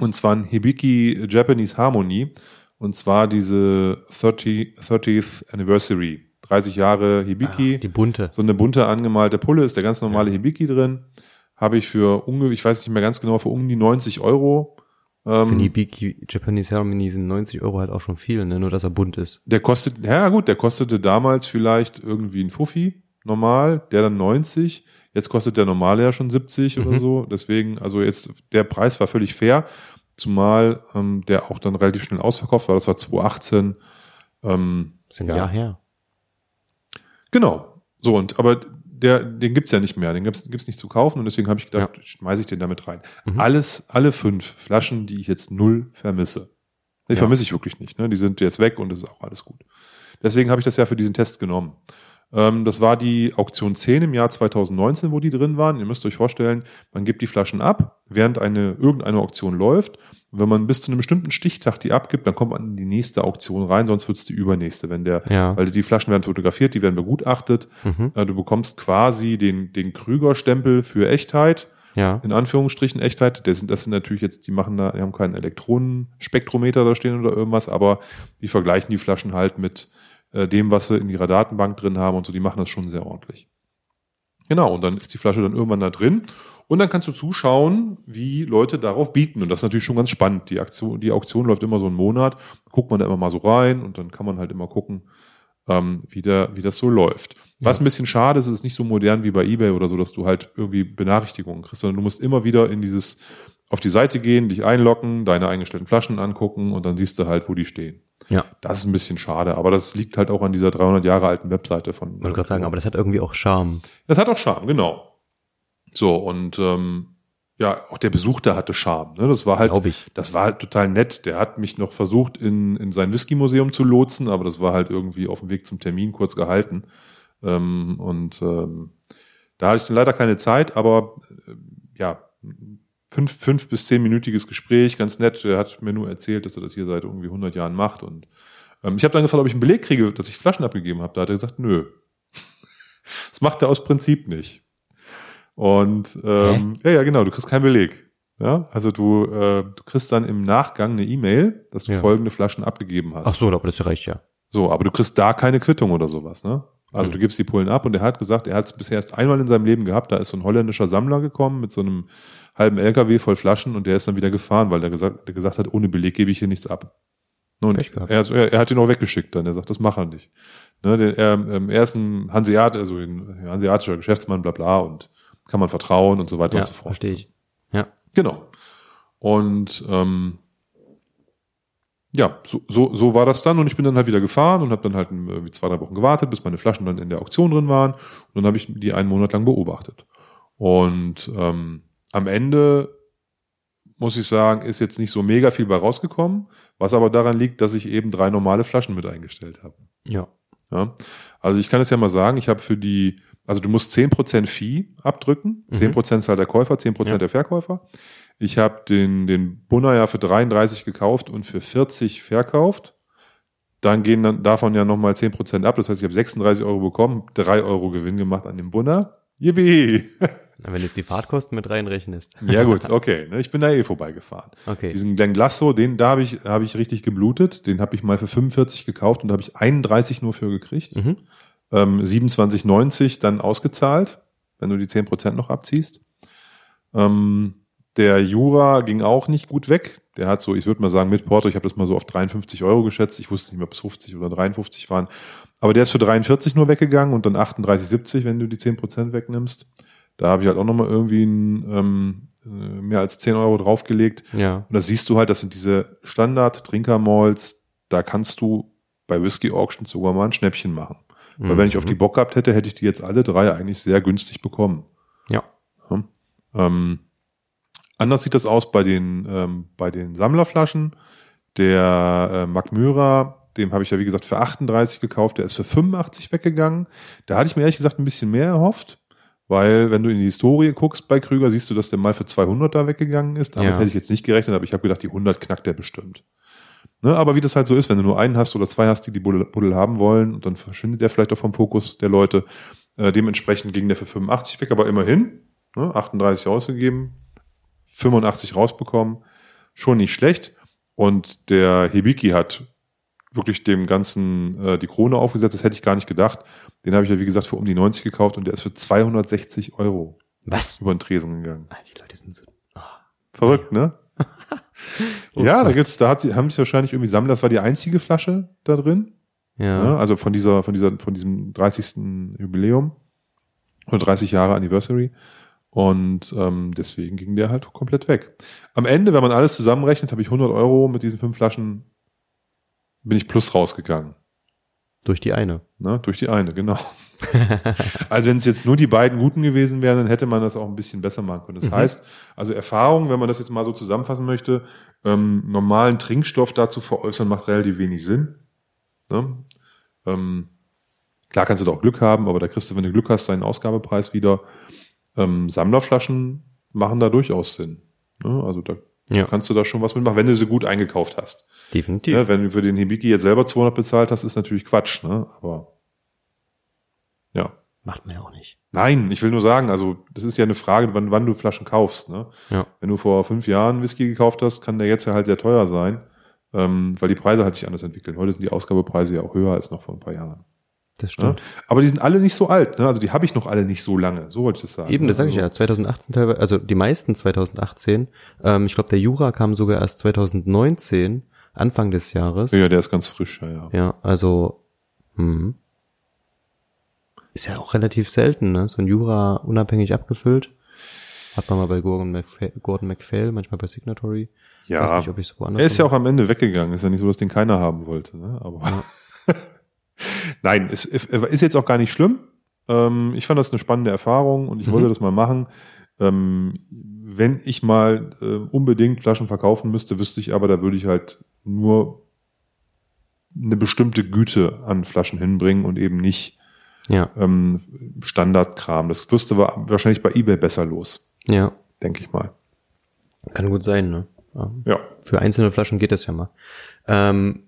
Und zwar ein Hibiki Japanese Harmony. Und zwar diese 30, 30th Anniversary. 30 Jahre Hibiki. Ah, die bunte. So eine bunte angemalte Pulle ist der ganz normale Hibiki drin. Habe ich für ungefähr, ich weiß nicht mehr ganz genau, für um die 90 Euro. Für Ähm, die Big Japanese Harmony sind 90 Euro halt auch schon viel, ne? Nur dass er bunt ist. der kostet, ja gut, der kostete damals vielleicht irgendwie ein Fuffi, normal, der dann 90. Jetzt kostet der normale ja schon 70 oder Mhm. so. Deswegen, also jetzt, der Preis war völlig fair. Zumal ähm, der auch dann relativ schnell ausverkauft war. Das war 2018. Ähm, Das ist ein Ja. Jahr her. Genau. So, und aber der, den gibt's ja nicht mehr, den gibt's, gibt's nicht zu kaufen und deswegen habe ich gedacht, schmeiße ich den damit rein. Mhm. Alles, alle fünf Flaschen, die ich jetzt null vermisse. Die Ja. vermisse ich wirklich nicht. Ne? Die sind jetzt weg und es ist auch alles gut. Deswegen habe ich das ja für diesen Test genommen. Ähm, das war die Auktion 10 im Jahr 2019, wo die drin waren. Ihr müsst euch vorstellen, man gibt die Flaschen ab, während eine irgendeine Auktion läuft. Und wenn man bis zu einem bestimmten Stichtag die abgibt, dann kommt man in die nächste Auktion rein, sonst wird's die übernächste. Wenn der, Ja. weil die Flaschen werden fotografiert, die werden begutachtet. Mhm. Äh, Du bekommst quasi den, den Krüger-Stempel für Echtheit, Ja. in Anführungsstrichen Echtheit. Das sind, das sind natürlich jetzt, die machen da, die haben keinen Elektronenspektrometer da stehen oder irgendwas, aber die vergleichen die Flaschen halt mit äh, dem, was sie in ihrer Datenbank drin haben und so, die machen das schon sehr ordentlich. Genau, und dann ist die Flasche dann irgendwann da drin. Und dann kannst du zuschauen, wie Leute darauf bieten. Und das ist natürlich schon ganz spannend. Die Aktion, die Auktion läuft immer so einen Monat, guckt man da immer mal so rein und dann kann man halt immer gucken, ähm, wie, der, wie das so läuft. Was ein bisschen schade ist, ist nicht so modern wie bei eBay oder so, dass du halt irgendwie Benachrichtigungen kriegst, sondern du musst immer wieder in dieses, auf die Seite gehen, dich einloggen, deine eingestellten Flaschen angucken und dann siehst du halt, wo die stehen. Ja. Das ist ein bisschen schade, aber das liegt halt auch an dieser 300 Jahre alten Webseite von. Wollte gerade sagen, aber das hat irgendwie auch Charme. Das hat auch Charme, genau. So, und ähm, ja, auch der Besuch da hatte Charme. Ne? Das war halt, ich. das war halt total nett. Der hat mich noch versucht, in, in sein Whisky-Museum zu lotsen, aber das war halt irgendwie auf dem Weg zum Termin kurz gehalten. Ähm, und ähm, da hatte ich dann leider keine Zeit, aber äh, ja, fünf, fünf bis zehnminütiges Gespräch, ganz nett. Er hat mir nur erzählt, dass er das hier seit irgendwie 100 Jahren macht. Und ähm, ich habe dann gefragt, ob ich einen Beleg kriege, dass ich Flaschen abgegeben habe. Da hat er gesagt, nö. *laughs* Das macht er aus Prinzip nicht. Und ähm, ja, ja, genau, du kriegst keinen Beleg. Ja, also du, äh, du kriegst dann im Nachgang eine E-Mail, dass du Ja. folgende Flaschen abgegeben hast. Ach so, aber das reicht ja. So, aber du kriegst da keine Quittung oder sowas, ne? Also Mhm. du gibst die Pullen ab und er hat gesagt, er hat es bisher erst einmal in seinem Leben gehabt, da ist so ein holländischer Sammler gekommen mit so einem halben LKW voll Flaschen und der ist dann wieder gefahren, weil er gesagt, der gesagt hat, ohne Beleg gebe ich hier nichts ab. Ne, Und er, er, er hat ihn auch weggeschickt dann, er sagt, das macht er nicht. Ne, der, er, ähm, er ist ein Hanseat, also ein hanseatischer Geschäftsmann, bla bla und kann man vertrauen und so weiter Ja, und so fort. verstehe ich. Ja. Genau. Und ähm, ja, so, so, so war das dann und ich bin dann halt wieder gefahren und habe dann halt irgendwie zwei, drei Wochen gewartet, bis meine Flaschen dann in der Auktion drin waren und dann habe ich die einen Monat lang beobachtet. Und ähm, am Ende muss ich sagen, ist jetzt nicht so mega viel bei rausgekommen, was aber daran liegt, dass ich eben drei normale Flaschen mit eingestellt habe. Ja. Ja? Also ich kann es ja mal sagen, ich habe für die, also du musst 10% Fee abdrücken, Mhm. 10% zahlt der Käufer, 10% Ja. der Verkäufer. Ich habe den, den Bunner ja für 33 gekauft und für 40 verkauft. Dann gehen dann davon ja nochmal 10% ab. Das heißt, ich habe 36 Euro bekommen, 3 Euro Gewinn gemacht an dem Bunner. Yippie! *laughs* Wenn du jetzt die Fahrtkosten mit reinrechnest. ja gut, *laughs* okay. Ne, ich bin da eh vorbeigefahren. Okay. Diesen Glen Glasso, den da habe ich, habe ich richtig geblutet. Den habe ich mal für 45 gekauft und da habe ich 31 nur für gekriegt. Mhm. ähm, 27,90 dann ausgezahlt, wenn du die 10% noch abziehst. Ähm, der Jura ging auch nicht gut weg. Der hat so, ich würde mal sagen, mit Porto, ich habe das mal so auf 53 Euro geschätzt. Ich wusste nicht mehr, ob es 50 oder 53 waren. Aber der ist für 43 nur weggegangen und dann 38,70, wenn du die 10% wegnimmst. Da habe ich halt auch nochmal irgendwie ein, ähm, äh, mehr als 10 Euro draufgelegt. Ja. Und das siehst du halt, das sind diese Standard-Trinker-Malls. Da kannst du bei Whisky Auctions sogar mal ein Schnäppchen machen. Weil wenn ich auf die Bock gehabt hätte, hätte ich die jetzt alle drei eigentlich sehr günstig bekommen. Ja. Ja. Ähm, anders sieht das aus bei den, ähm, bei den Sammlerflaschen. Der äh, Mac Myra, dem habe ich ja wie gesagt für 38 gekauft, der ist für 85 weggegangen. Da hatte ich mir ehrlich gesagt ein bisschen mehr erhofft, weil wenn du in die Historie guckst bei Krüger, siehst du, dass der mal für 200 da weggegangen ist. Damit Ja. hätte ich jetzt nicht gerechnet, aber ich habe gedacht, die 100 knackt der bestimmt. Ne, aber wie das halt so ist, wenn du nur einen hast oder zwei hast, die die Buddel, Buddel haben wollen, und dann verschwindet der vielleicht auch vom Fokus der Leute. Äh, dementsprechend ging der für 85 weg, aber immerhin Ne? 38 ausgegeben, 85 rausbekommen. Schon nicht schlecht. Und der Hibiki hat wirklich dem Ganzen äh, die Krone aufgesetzt. Das hätte ich gar nicht gedacht. Den habe ich ja, wie gesagt, für um die 90 gekauft und der ist für 260 Euro Was? über den Tresen gegangen. Ah, Die Leute sind so. Verrückt, ne? *laughs* Oh ja, da Gott. gibt's, da hat sie, haben sie wahrscheinlich irgendwie Sammler, das war die einzige Flasche da drin. Ja. Ne? Also von dieser, von dieser, von diesem 30. Jubiläum oder 30 Jahre Anniversary. Und ähm, deswegen ging der halt komplett weg. Am Ende, wenn man alles zusammenrechnet, habe ich 100 Euro mit diesen fünf Flaschen, bin ich plus rausgegangen. Durch die eine. Ne? Durch die eine, genau. *laughs* also wenn es jetzt nur die beiden guten gewesen wären, dann hätte man das auch ein bisschen besser machen können. Das heißt, also Erfahrung, wenn man das jetzt mal so zusammenfassen möchte, ähm, normalen Trinkstoff dazu veräußern, macht relativ wenig Sinn. Ne? Ähm, klar kannst du da auch Glück haben, aber da kriegst du, wenn du Glück hast, deinen Ausgabepreis wieder. Ähm, Sammlerflaschen machen da durchaus Sinn. Ne? Also da Ja. kannst du da schon was mitmachen, wenn du sie gut eingekauft hast. Definitiv. Ja, wenn du für den Hibiki jetzt selber 200 bezahlt hast, ist natürlich Quatsch, ne? Aber ja. Macht man ja auch nicht. Nein, ich will nur sagen, also das ist ja eine Frage, wann, wann du Flaschen kaufst. Ne? Ja. Wenn du vor fünf Jahren Whisky gekauft hast, kann der jetzt ja halt sehr teuer sein, ähm, weil die Preise halt sich anders entwickeln. Heute sind die Ausgabepreise ja auch höher als noch vor ein paar Jahren. Das Ne? stimmt. Aber die sind alle nicht so alt, ne? also die habe ich noch alle nicht so lange. So wollte ich das sagen. Eben, das sage ich also, ja. 2018 teilweise, also die meisten 2018. Ähm, ich glaube, der Jura kam sogar erst 2019, Anfang des Jahres. Ja, der ist ganz frisch, ja. ja. Ja, also hm. ist ja auch relativ selten, ne? So ein Jura unabhängig abgefüllt. Hat man mal bei Gordon, McPhail, Gordon MacPhail, manchmal bei Signatory. Ja, Weiß nicht, ob ich so woanders er ist ja auch am Ende weggegangen. Ist ja nicht so, dass den keiner haben wollte. Ne? Aber *laughs* nein, es ist jetzt auch gar nicht schlimm. Ähm, ich fand das eine spannende Erfahrung und ich Mhm. wollte das mal machen. Ähm, wenn ich mal äh, unbedingt Flaschen verkaufen müsste, wüsste ich aber, da würde ich halt nur eine bestimmte Güte an Flaschen hinbringen und eben nicht Ja, ähm, Standardkram. Das wa- wahrscheinlich bei eBay besser los, ja, denke ich mal. kann gut sein, ne? Ja. Ja. Für einzelne Flaschen geht das ja mal. Ähm,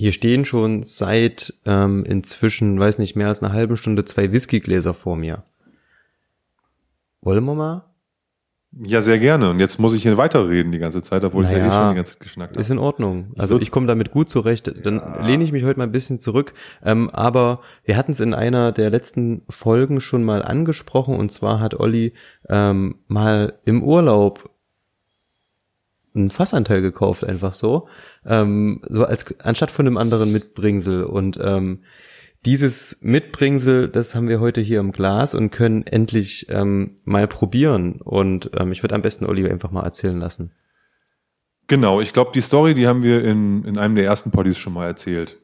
hier stehen schon seit ähm, inzwischen, weiß nicht, mehr als einer halben Stunde zwei Whiskygläser vor mir. Wollen wir mal? Ja, sehr gerne. Und jetzt muss ich hier weiterreden die ganze Zeit, obwohl ich ja eh Naja, schon die ganze Zeit geschnackt habe. Ist in Ordnung. Also würd's- ich komme damit gut zurecht. Dann lehne ich mich heute mal ein bisschen zurück. Ähm, aber wir hatten es in einer der letzten Folgen schon mal angesprochen. Und zwar hat Olli ähm, mal im Urlaub einen Fassanteil gekauft, einfach so. Ähm, so als anstatt von einem anderen Mitbringsel. Und ähm, dieses Mitbringsel, das haben wir heute hier im Glas und können endlich ähm, mal probieren. Und ähm, ich würde am besten Olli einfach mal erzählen lassen. Genau, ich glaube, die Story, die haben wir in, in einem der ersten Poddies schon mal erzählt.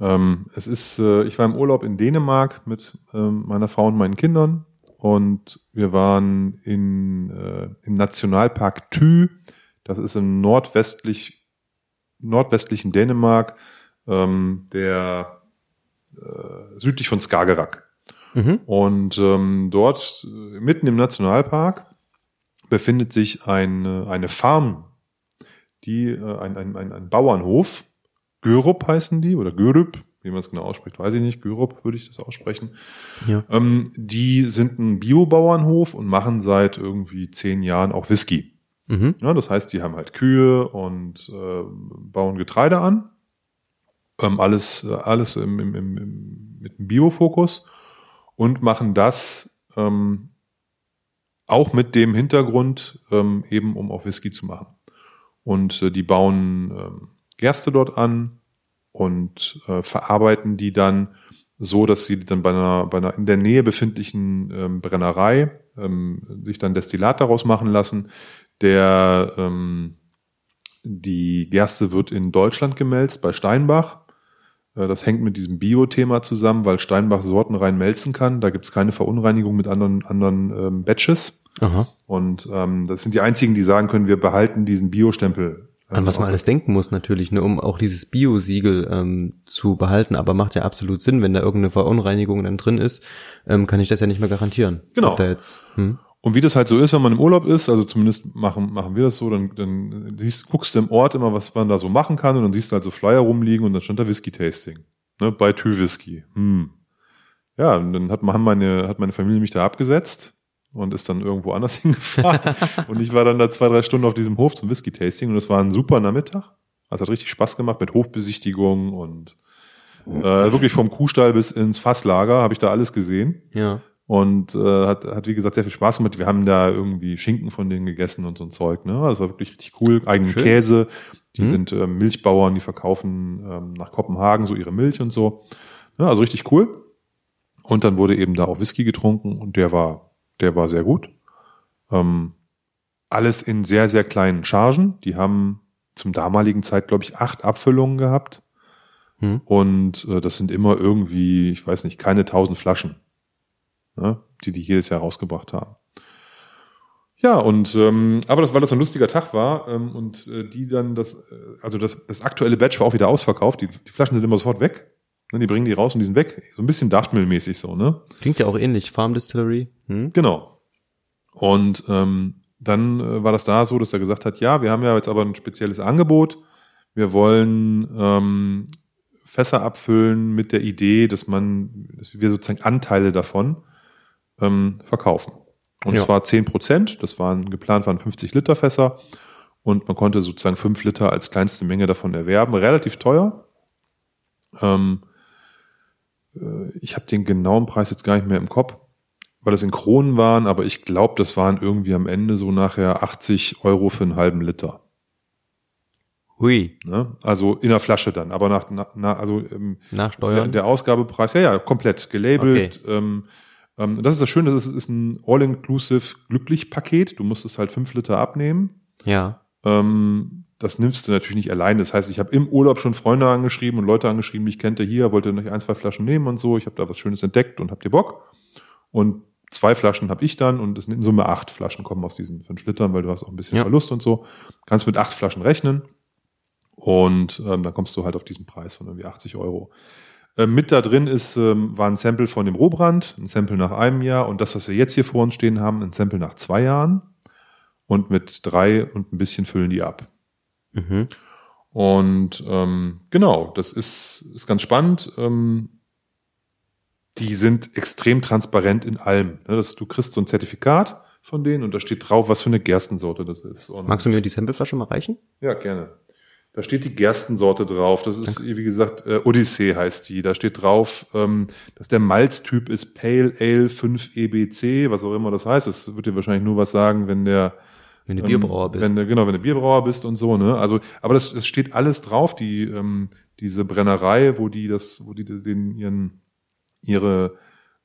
Ähm, es ist, äh, ich war im Urlaub in Dänemark mit ähm, meiner Frau und meinen Kindern und wir waren in, äh, im Nationalpark Thy. Das ist im nordwestlich, nordwestlichen Dänemark, ähm, der äh, südlich von Skagerrak. Mhm. Und ähm, dort, äh, mitten im Nationalpark, befindet sich eine, eine Farm, die äh, ein, ein, ein, ein Bauernhof, Görup heißen die, oder Görup, wie man es genau ausspricht, weiß ich nicht, Görup würde ich das aussprechen. Ja. Ähm, die sind ein Bio-Bauernhof und machen seit irgendwie zehn Jahren auch Whisky. Mhm. Ja, das heißt, die haben halt Kühe und äh, bauen Getreide an. Ähm, alles äh, alles im, im, im, im, mit einem Bio-Fokus und machen das ähm, auch mit dem Hintergrund, ähm, eben um auch Whisky zu machen. Und äh, die bauen ähm, Gerste dort an und äh, verarbeiten die dann so, dass sie dann bei einer, bei einer in der Nähe befindlichen ähm, Brennerei ähm, sich dann Destillat daraus machen lassen. Der ähm, die Gerste wird in Deutschland gemälzt bei Steinbach. Äh, Das hängt mit diesem Bio-Thema zusammen, weil Steinbach Sorten rein melzen kann. Da gibt es keine Verunreinigung mit anderen, anderen ähm, Batches. Aha. Und ähm, das sind die einzigen, die sagen können, wir behalten diesen Bio-Stempel. An was man alles denken muss natürlich, ne, um auch dieses Bio-Siegel ähm, zu behalten, aber macht ja absolut Sinn, wenn da irgendeine Verunreinigung dann drin ist, ähm, kann ich das ja nicht mehr garantieren. Genau. Da jetzt, hm? Und wie das halt so ist, wenn man im Urlaub ist, also zumindest machen, machen wir das so, dann, dann siehst, guckst du im Ort immer, was man da so machen kann und dann siehst du halt so Flyer rumliegen und dann stand da Whisky-Tasting. Ne, bei Tü Whisky. Hm. Ja, und dann hat, haben meine, hat meine Familie mich da abgesetzt und ist dann irgendwo anders *laughs* hingefahren. und ich war dann da zwei, drei Stunden auf diesem Hof zum Whisky-Tasting und es war ein super Nachmittag. Also hat richtig Spaß gemacht mit Hofbesichtigung und äh, wirklich vom Kuhstall bis ins Fasslager habe ich da alles gesehen. Ja. Und äh, hat, hat, wie gesagt, sehr viel Spaß gemacht. Wir haben da irgendwie Schinken von denen gegessen und so ein Zeug. Ne? Also war wirklich richtig cool. Eigenen Schön. Käse. Die Mhm. sind äh, Milchbauern, die verkaufen ähm, nach Kopenhagen so ihre Milch und so. Ja, also richtig cool. Und dann wurde eben da auch Whisky getrunken und der war, der war sehr gut. Ähm, alles in sehr, sehr kleinen Chargen. Die haben zum damaligen Zeit, glaube ich, acht Abfüllungen gehabt. Hm. Und äh, das sind immer irgendwie, ich weiß nicht, keine tausend Flaschen, ne, die die jedes Jahr rausgebracht haben. Ja, und ähm, aber das, weil das ein lustiger Tag war ähm, und äh, die dann das, äh, also das, das aktuelle Batch war auch wieder ausverkauft. Die, die Flaschen sind immer sofort weg. Ne, die bringen die raus und die sind weg. So ein bisschen Daftmill-mäßig so, ne? Klingt ja auch ähnlich. Farm Distillery. Hm? Genau. Und ähm, dann äh, war das da so, dass er gesagt hat, ja, wir haben ja jetzt aber ein spezielles Angebot. Wir wollen ähm, Fässer abfüllen mit der Idee, dass man, dass wir sozusagen Anteile davon ähm, verkaufen. Und Ja. zwar 10 Prozent, das waren geplant waren 50 Liter Fässer und man konnte sozusagen 5 Liter als kleinste Menge davon erwerben. Relativ teuer. Ähm, äh, ich habe den genauen Preis jetzt gar nicht mehr im Kopf, weil es in Kronen waren, aber ich glaube, das waren irgendwie am Ende so nachher 80 Euro für einen halben Liter. Hui. Ne? Also in der Flasche dann, aber nach, nach also ähm, Nach der, Steuern. der Ausgabepreis, ja, ja, komplett gelabelt. Ähm, ähm, das ist das Schöne, das ist, ist ein All-Inclusive Glücklich-Paket. Du musst es halt fünf Liter abnehmen. ja. Ähm, das nimmst du natürlich nicht allein. Das heißt, ich habe im Urlaub schon Freunde angeschrieben und Leute angeschrieben, die ich kannte hier, wollte noch ein, zwei Flaschen nehmen und so. Ich habe da was Schönes entdeckt und habt ihr Bock? Und zwei Flaschen habe ich dann und es sind in Summe acht Flaschen kommen aus diesen fünf Litern, weil du hast auch ein bisschen Ja. Verlust und so. Kannst mit acht Flaschen rechnen und ähm, dann kommst du halt auf diesen Preis von irgendwie 80 Euro. Ähm, mit da drin ist, ähm, war ein Sample von dem Rohbrand, ein Sample nach einem Jahr und das, was wir jetzt hier vor uns stehen haben, ein Sample nach zwei Jahren. Und mit drei und ein bisschen füllen die ab. Mhm. Und ähm, genau, das ist, ist ganz spannend. Ähm, die sind extrem transparent in allem. Ne? Das, du kriegst so ein Zertifikat von denen und da steht drauf, was für eine Gerstensorte das ist. Und Magst du mir die Sampleflasche mal reichen? ja, gerne. Da steht die Gerstensorte drauf. Das ist, wie gesagt, äh, Odyssee heißt die. Da steht drauf, ähm, dass der Malztyp ist Pale Ale 5 EBC, was auch immer das heißt. Das wird dir wahrscheinlich nur was sagen, wenn der Wenn du ähm, Bierbrauer bist. Wenn du, genau, wenn du Bierbrauer bist und so, ne? Also, aber das, das steht alles drauf, die, ähm, diese Brennerei, wo die das, wo die den, ihren, ihre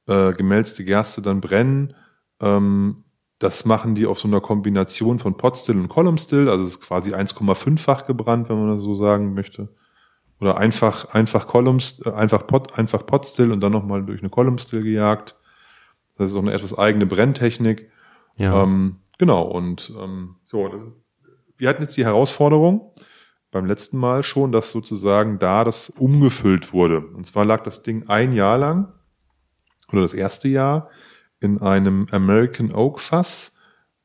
äh, gemälzte Gerste dann brennen, ähm, das machen die auf so einer Kombination von Potstill und Column Still, also es ist quasi 1,5-fach gebrannt, wenn man das so sagen möchte. Oder einfach, einfach Columns, äh, einfach Pot, einfach Potstill und dann nochmal durch eine Column Still gejagt. Das ist auch eine etwas eigene Brenntechnik. ja. Ähm, genau, und ähm, so, das, wir hatten jetzt die Herausforderung beim letzten Mal schon, dass sozusagen da das umgefüllt wurde. Und zwar lag das Ding ein Jahr lang, oder das erste Jahr, in einem American Oak Fass,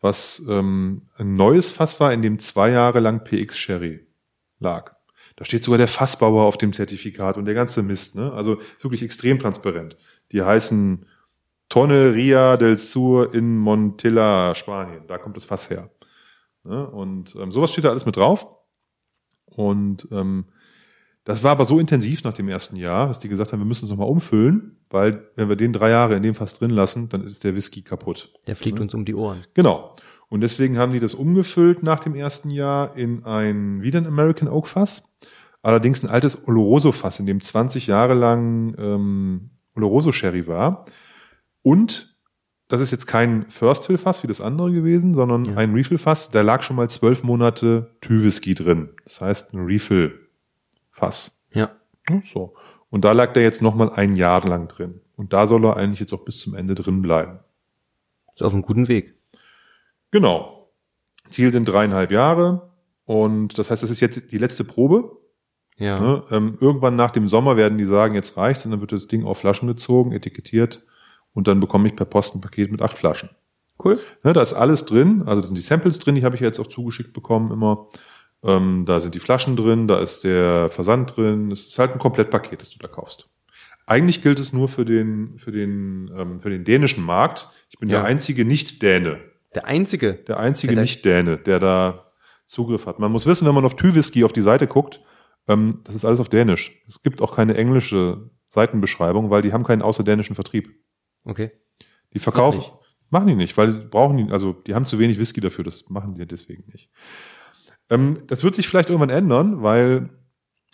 was ähm, ein neues Fass war, in dem zwei Jahre lang PX Sherry lag. Da steht sogar der Fassbauer auf dem Zertifikat und der ganze Mist, ne? Also wirklich extrem transparent. Die heißen Tonneria del Sur in Montilla, Spanien. Da kommt das Fass her. Ne? Und ähm, sowas steht da alles mit drauf. Und ähm, das war aber so intensiv nach dem ersten Jahr, dass die gesagt haben, wir müssen es nochmal umfüllen, weil wenn wir den drei Jahre in dem Fass drin lassen, dann ist der Whisky kaputt. Der fliegt uns um die Ohren. Genau. Und deswegen haben die das umgefüllt nach dem ersten Jahr in ein, wieder ein American Oak Fass. Allerdings ein altes Oloroso Fass, in dem 20 Jahre lang ähm, Oloroso Sherry war. Und das ist jetzt kein First Fill Fass wie das andere gewesen, sondern Ja. ein Refill Fass. Da lag schon mal zwölf Monate Tü-Whisky drin. Das heißt ein Refill Fass. Ja. Ja, So. Und da lag der jetzt noch mal ein Jahr lang drin. Und da soll er eigentlich jetzt auch bis zum Ende drin bleiben. Ist auf einem guten Weg. Genau. Ziel sind dreieinhalb Jahre. Und das heißt, das ist jetzt die letzte Probe. Ja. Ne? Ähm, irgendwann nach dem Sommer werden die sagen, jetzt reicht's. Und dann wird das Ding auf Flaschen gezogen, etikettiert. Und dann bekomme ich per Post ein Paket mit acht Flaschen. Cool. Ne, da ist alles drin. Also da sind die Samples drin, die habe ich jetzt auch zugeschickt bekommen immer. Ähm, da sind die Flaschen drin, da ist der Versand drin. Es ist halt ein Komplettpaket, das du da kaufst. Eigentlich gilt es nur für den, für den, ähm, für den dänischen Markt. Ich bin Ja. der einzige Nicht-Däne. Der einzige. Der einzige Nicht-Däne, der da Zugriff hat. Man muss wissen, wenn man auf Tüwhisky auf die Seite guckt, ähm, das ist alles auf Dänisch. Es gibt auch keine englische Seitenbeschreibung, weil die haben keinen außerdänischen Vertrieb. Okay. Die verkaufen, machen die nicht, weil sie brauchen die, also die haben zu wenig Whisky dafür, das machen die deswegen nicht. Ähm, das wird sich vielleicht irgendwann ändern, weil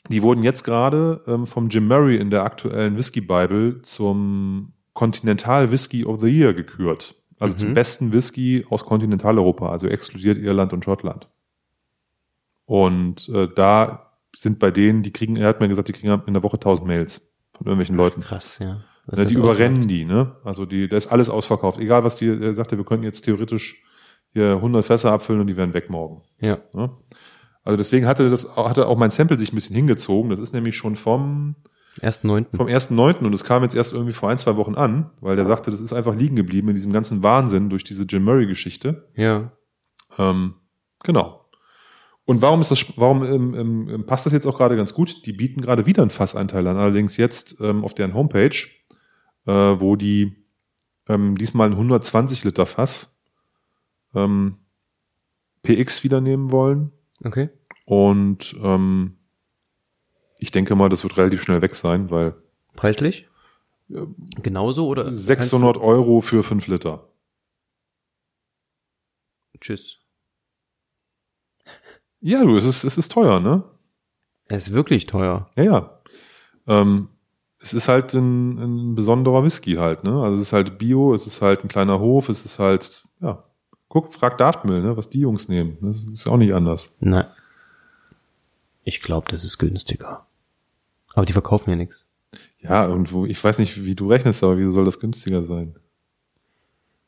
die wurden jetzt gerade ähm, vom Jim Murray in der aktuellen Whisky Bible zum Continental Whisky of the Year gekürt. Also Mhm. zum besten Whisky aus Kontinentaleuropa, also exkludiert Irland und Schottland. Und äh, da sind bei denen, die kriegen, er hat mir gesagt, die kriegen in der Woche 1000 Mails von irgendwelchen Leuten. Krass, ja. Ne, die ausmacht. überrennen die, ne? Also die, da ist alles ausverkauft. Egal was die, er sagte, wir könnten jetzt theoretisch hier 100 Fässer abfüllen und die wären weg morgen. Ja. Ne? Also deswegen hatte das, hatte auch mein Sample sich ein bisschen hingezogen. Das ist nämlich schon vom, Erst neunten. vom 1.9. und es kam jetzt erst irgendwie vor ein, zwei Wochen an, weil der sagte, das ist einfach liegen geblieben in diesem ganzen Wahnsinn durch diese Jim Murray Geschichte. Ja. Ähm, genau. Und warum ist das, warum ähm, ähm, passt das jetzt auch gerade ganz gut? Die bieten gerade wieder einen Fassanteil an, allerdings jetzt ähm, auf deren Homepage, äh, wo die ähm, diesmal ein 120 Liter Fass ähm, PX wieder nehmen wollen. Okay. Und ähm, ich denke mal, das wird relativ schnell weg sein, weil Preislich? Genauso oder? 600 Euro für 5 Liter. Tschüss. Ja, du, es ist, es ist teuer, ne? Es ist wirklich teuer. Ja, ja. Ähm, es ist halt ein, ein besonderer Whisky halt, ne? Also es ist halt Bio, es ist halt ein kleiner Hof, es ist halt, ja. Guck, frag Daftmill, ne, was die Jungs nehmen. Das ist auch nicht anders. Nein. Ich glaube, das ist günstiger. Aber die verkaufen ja nichts. Ja, und wo, ich weiß nicht, wie du rechnest, aber wieso soll das günstiger sein?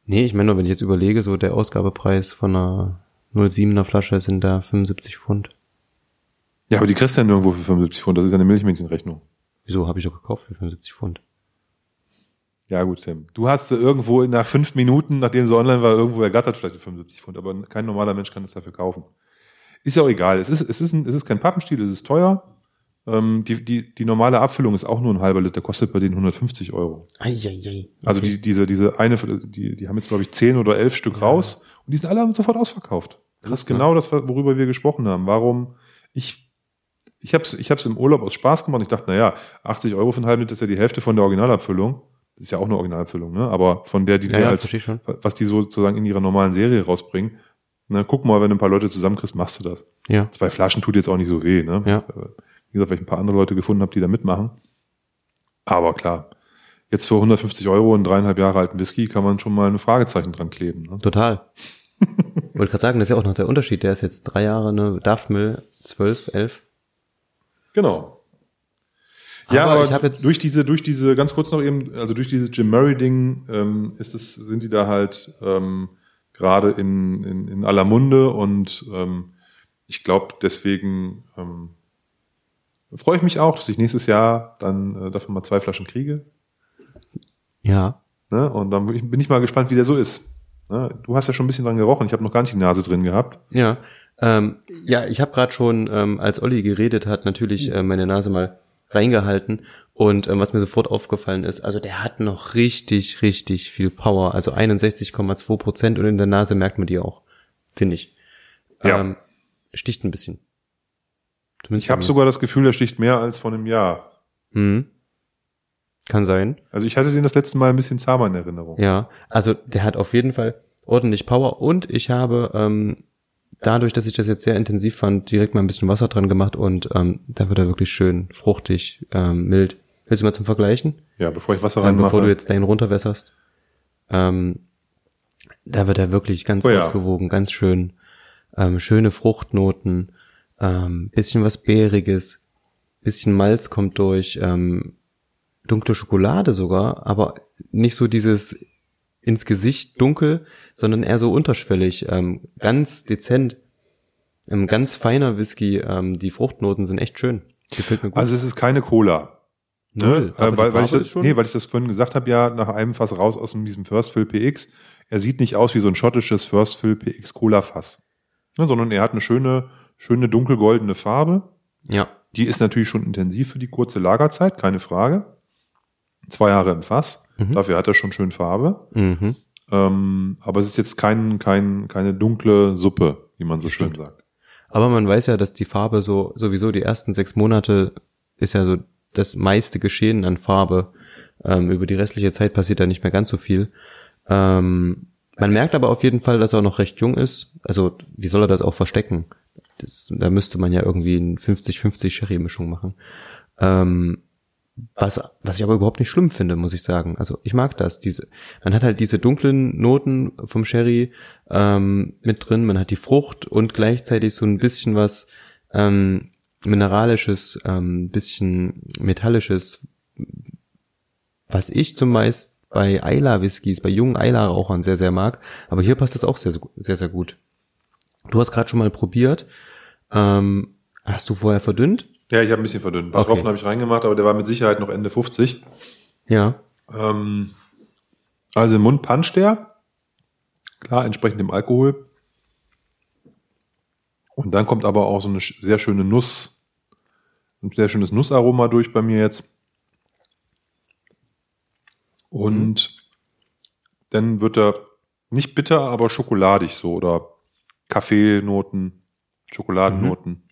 Nee, ich meine nur, wenn ich jetzt überlege, so der Ausgabepreis von einer 07er Flasche sind da 75 Pfund. Ja, aber die kriegst du ja nirgendwo für 75 Pfund. Das ist ja eine Milchmädchenrechnung. Wieso habe ich doch gekauft für 75 Pfund? Ja, gut, Tim. Du hast irgendwo nach fünf Minuten, nachdem sie online war, irgendwo ergattert, vielleicht für 75 Pfund. Aber kein normaler Mensch kann das dafür kaufen. Ist ja auch egal. Es ist, es ist, ein, es ist kein Pappenstiel, es ist teuer. Ähm, die, die, die normale Abfüllung ist auch nur ein halber Liter, kostet bei denen 150 Euro. Eieiei. Also die, diese, diese eine, die, die haben jetzt, glaube ich, zehn oder elf Stück raus und die sind alle sofort ausverkauft. Das ist genau das, worüber wir gesprochen haben. Warum ich, ich habe es ich hab's im Urlaub aus Spaß gemacht. Ich dachte, na ja, 80 Euro für einen halben Liter ist ja die Hälfte von der Originalabfüllung. Das ist ja auch eine Originalabfüllung, ne? Aber von der, die Ja, wir ja, als, was die sozusagen in ihrer normalen Serie rausbringen. Na, guck mal, wenn du ein paar Leute zusammenkriegst, machst du das. Ja. Zwei Flaschen tut jetzt auch nicht so weh, ne? Ja. Wie gesagt, weil ich ein paar andere Leute gefunden habe, die da mitmachen. Aber klar, jetzt für 150 Euro und dreieinhalb Jahre alten Whisky kann man schon mal ein Fragezeichen dran kleben. Ne? Total. *laughs* Wollte gerade sagen, das ist ja auch noch der Unterschied. Der ist jetzt drei Jahre, ne? Daphmill, zwölf, elf. Genau. Ja, Aber aber, ich jetzt- durch diese, durch diese, ganz kurz noch eben, also durch dieses Jim Murray-Ding ähm, ist es, sind die da halt ähm, gerade in, in, in aller Munde und ähm, ich glaube, deswegen ähm, freue ich mich auch, dass ich nächstes Jahr dann äh, davon mal zwei Flaschen kriege. Ja. Ne? Und dann bin ich- bin ich mal gespannt, wie der so ist. Ne? Du hast ja schon ein bisschen dran gerochen. Ich habe noch gar nicht die Nase drin gehabt. Ja. Ähm, ja, ich habe gerade schon, ähm, als Olli geredet hat, natürlich äh, meine Nase mal reingehalten. Und ähm, was mir sofort aufgefallen ist, also der hat noch richtig, richtig viel Power. Also 61,2 Prozent und in der Nase merkt man die auch, finde ich. Ja. Ähm, sticht ein bisschen. Zumindest Ich habe sogar das Gefühl, der sticht mehr als vor einem Jahr. Mhm. Kann sein. Also ich hatte den das letzte Mal ein bisschen zahmer in Erinnerung. Ja, also der hat auf jeden Fall ordentlich Power und ich habe ähm, dadurch, dass ich das jetzt sehr intensiv fand, direkt mal ein bisschen Wasser dran gemacht und ähm, da wird er wirklich schön fruchtig, ähm, mild. Willst du mal zum Vergleichen? Ja, bevor ich Wasser Ähm, reinmache. bevor du jetzt deinen runterwässerst. Ähm, da wird er wirklich ganz Oh ja. ausgewogen, ganz schön. Ähm, schöne Fruchtnoten, ähm, bisschen was Beeriges, bisschen Malz kommt durch, ähm, dunkle Schokolade sogar, aber nicht so dieses ins Gesicht dunkel, sondern eher so unterschwellig, ähm, ganz dezent, ähm, ganz feiner Whisky. Ähm, die Fruchtnoten sind echt schön. Gefällt mir gut. also es ist keine Cola. Null. Ne? Äh, weil, weil, ich das, nee, weil ich das vorhin gesagt habe, ja, nach einem Fass raus aus diesem First Fill PX. Er sieht nicht aus wie so ein schottisches First Fill PX Cola Fass. Ne, sondern er hat eine schöne, schöne dunkelgoldene Farbe. ja, Die ist natürlich schon intensiv für die kurze Lagerzeit, keine Frage. Zwei Jahre im Fass. Mhm. Dafür hat er schon schön Farbe. Mhm. Ähm, aber es ist jetzt kein, kein, keine dunkle Suppe, wie man so schön Stimmt. sagt. Aber man weiß ja, dass die Farbe so, sowieso die ersten sechs Monate ist ja so das meiste Geschehen an Farbe. Ähm, über die restliche Zeit passiert da nicht mehr ganz so viel. Ähm, man merkt aber auf jeden Fall, dass er noch recht jung ist. Also, wie soll er das auch verstecken? Das, da müsste man ja irgendwie eine 50-50 Sherry-Mischung machen. Ähm, was, was ich aber überhaupt nicht schlimm finde, muss ich sagen. Also ich mag das. Diese, man hat halt diese dunklen Noten vom Sherry ähm, mit drin, man hat die Frucht und gleichzeitig so ein bisschen was ähm, mineralisches, ähm, bisschen metallisches, was ich zumeist bei Eila Whiskys, bei jungen Eila Rauchern sehr sehr mag. Aber hier passt das auch sehr sehr sehr gut. Du hast gerade schon mal probiert. Ähm, hast du vorher verdünnt? Ja, ich habe ein bisschen verdünnt. Ein paar Okay. Tropfen habe ich reingemacht, aber der war mit Sicherheit noch Ende 50. Ja. Ähm, also im Mund puncht der. Klar, entsprechend dem Alkohol. Und dann kommt aber auch so eine sehr schöne Nuss, ein sehr schönes Nussaroma durch bei mir jetzt. Und dann wird er nicht bitter, aber schokoladig so oder Kaffeenoten, Schokoladennoten.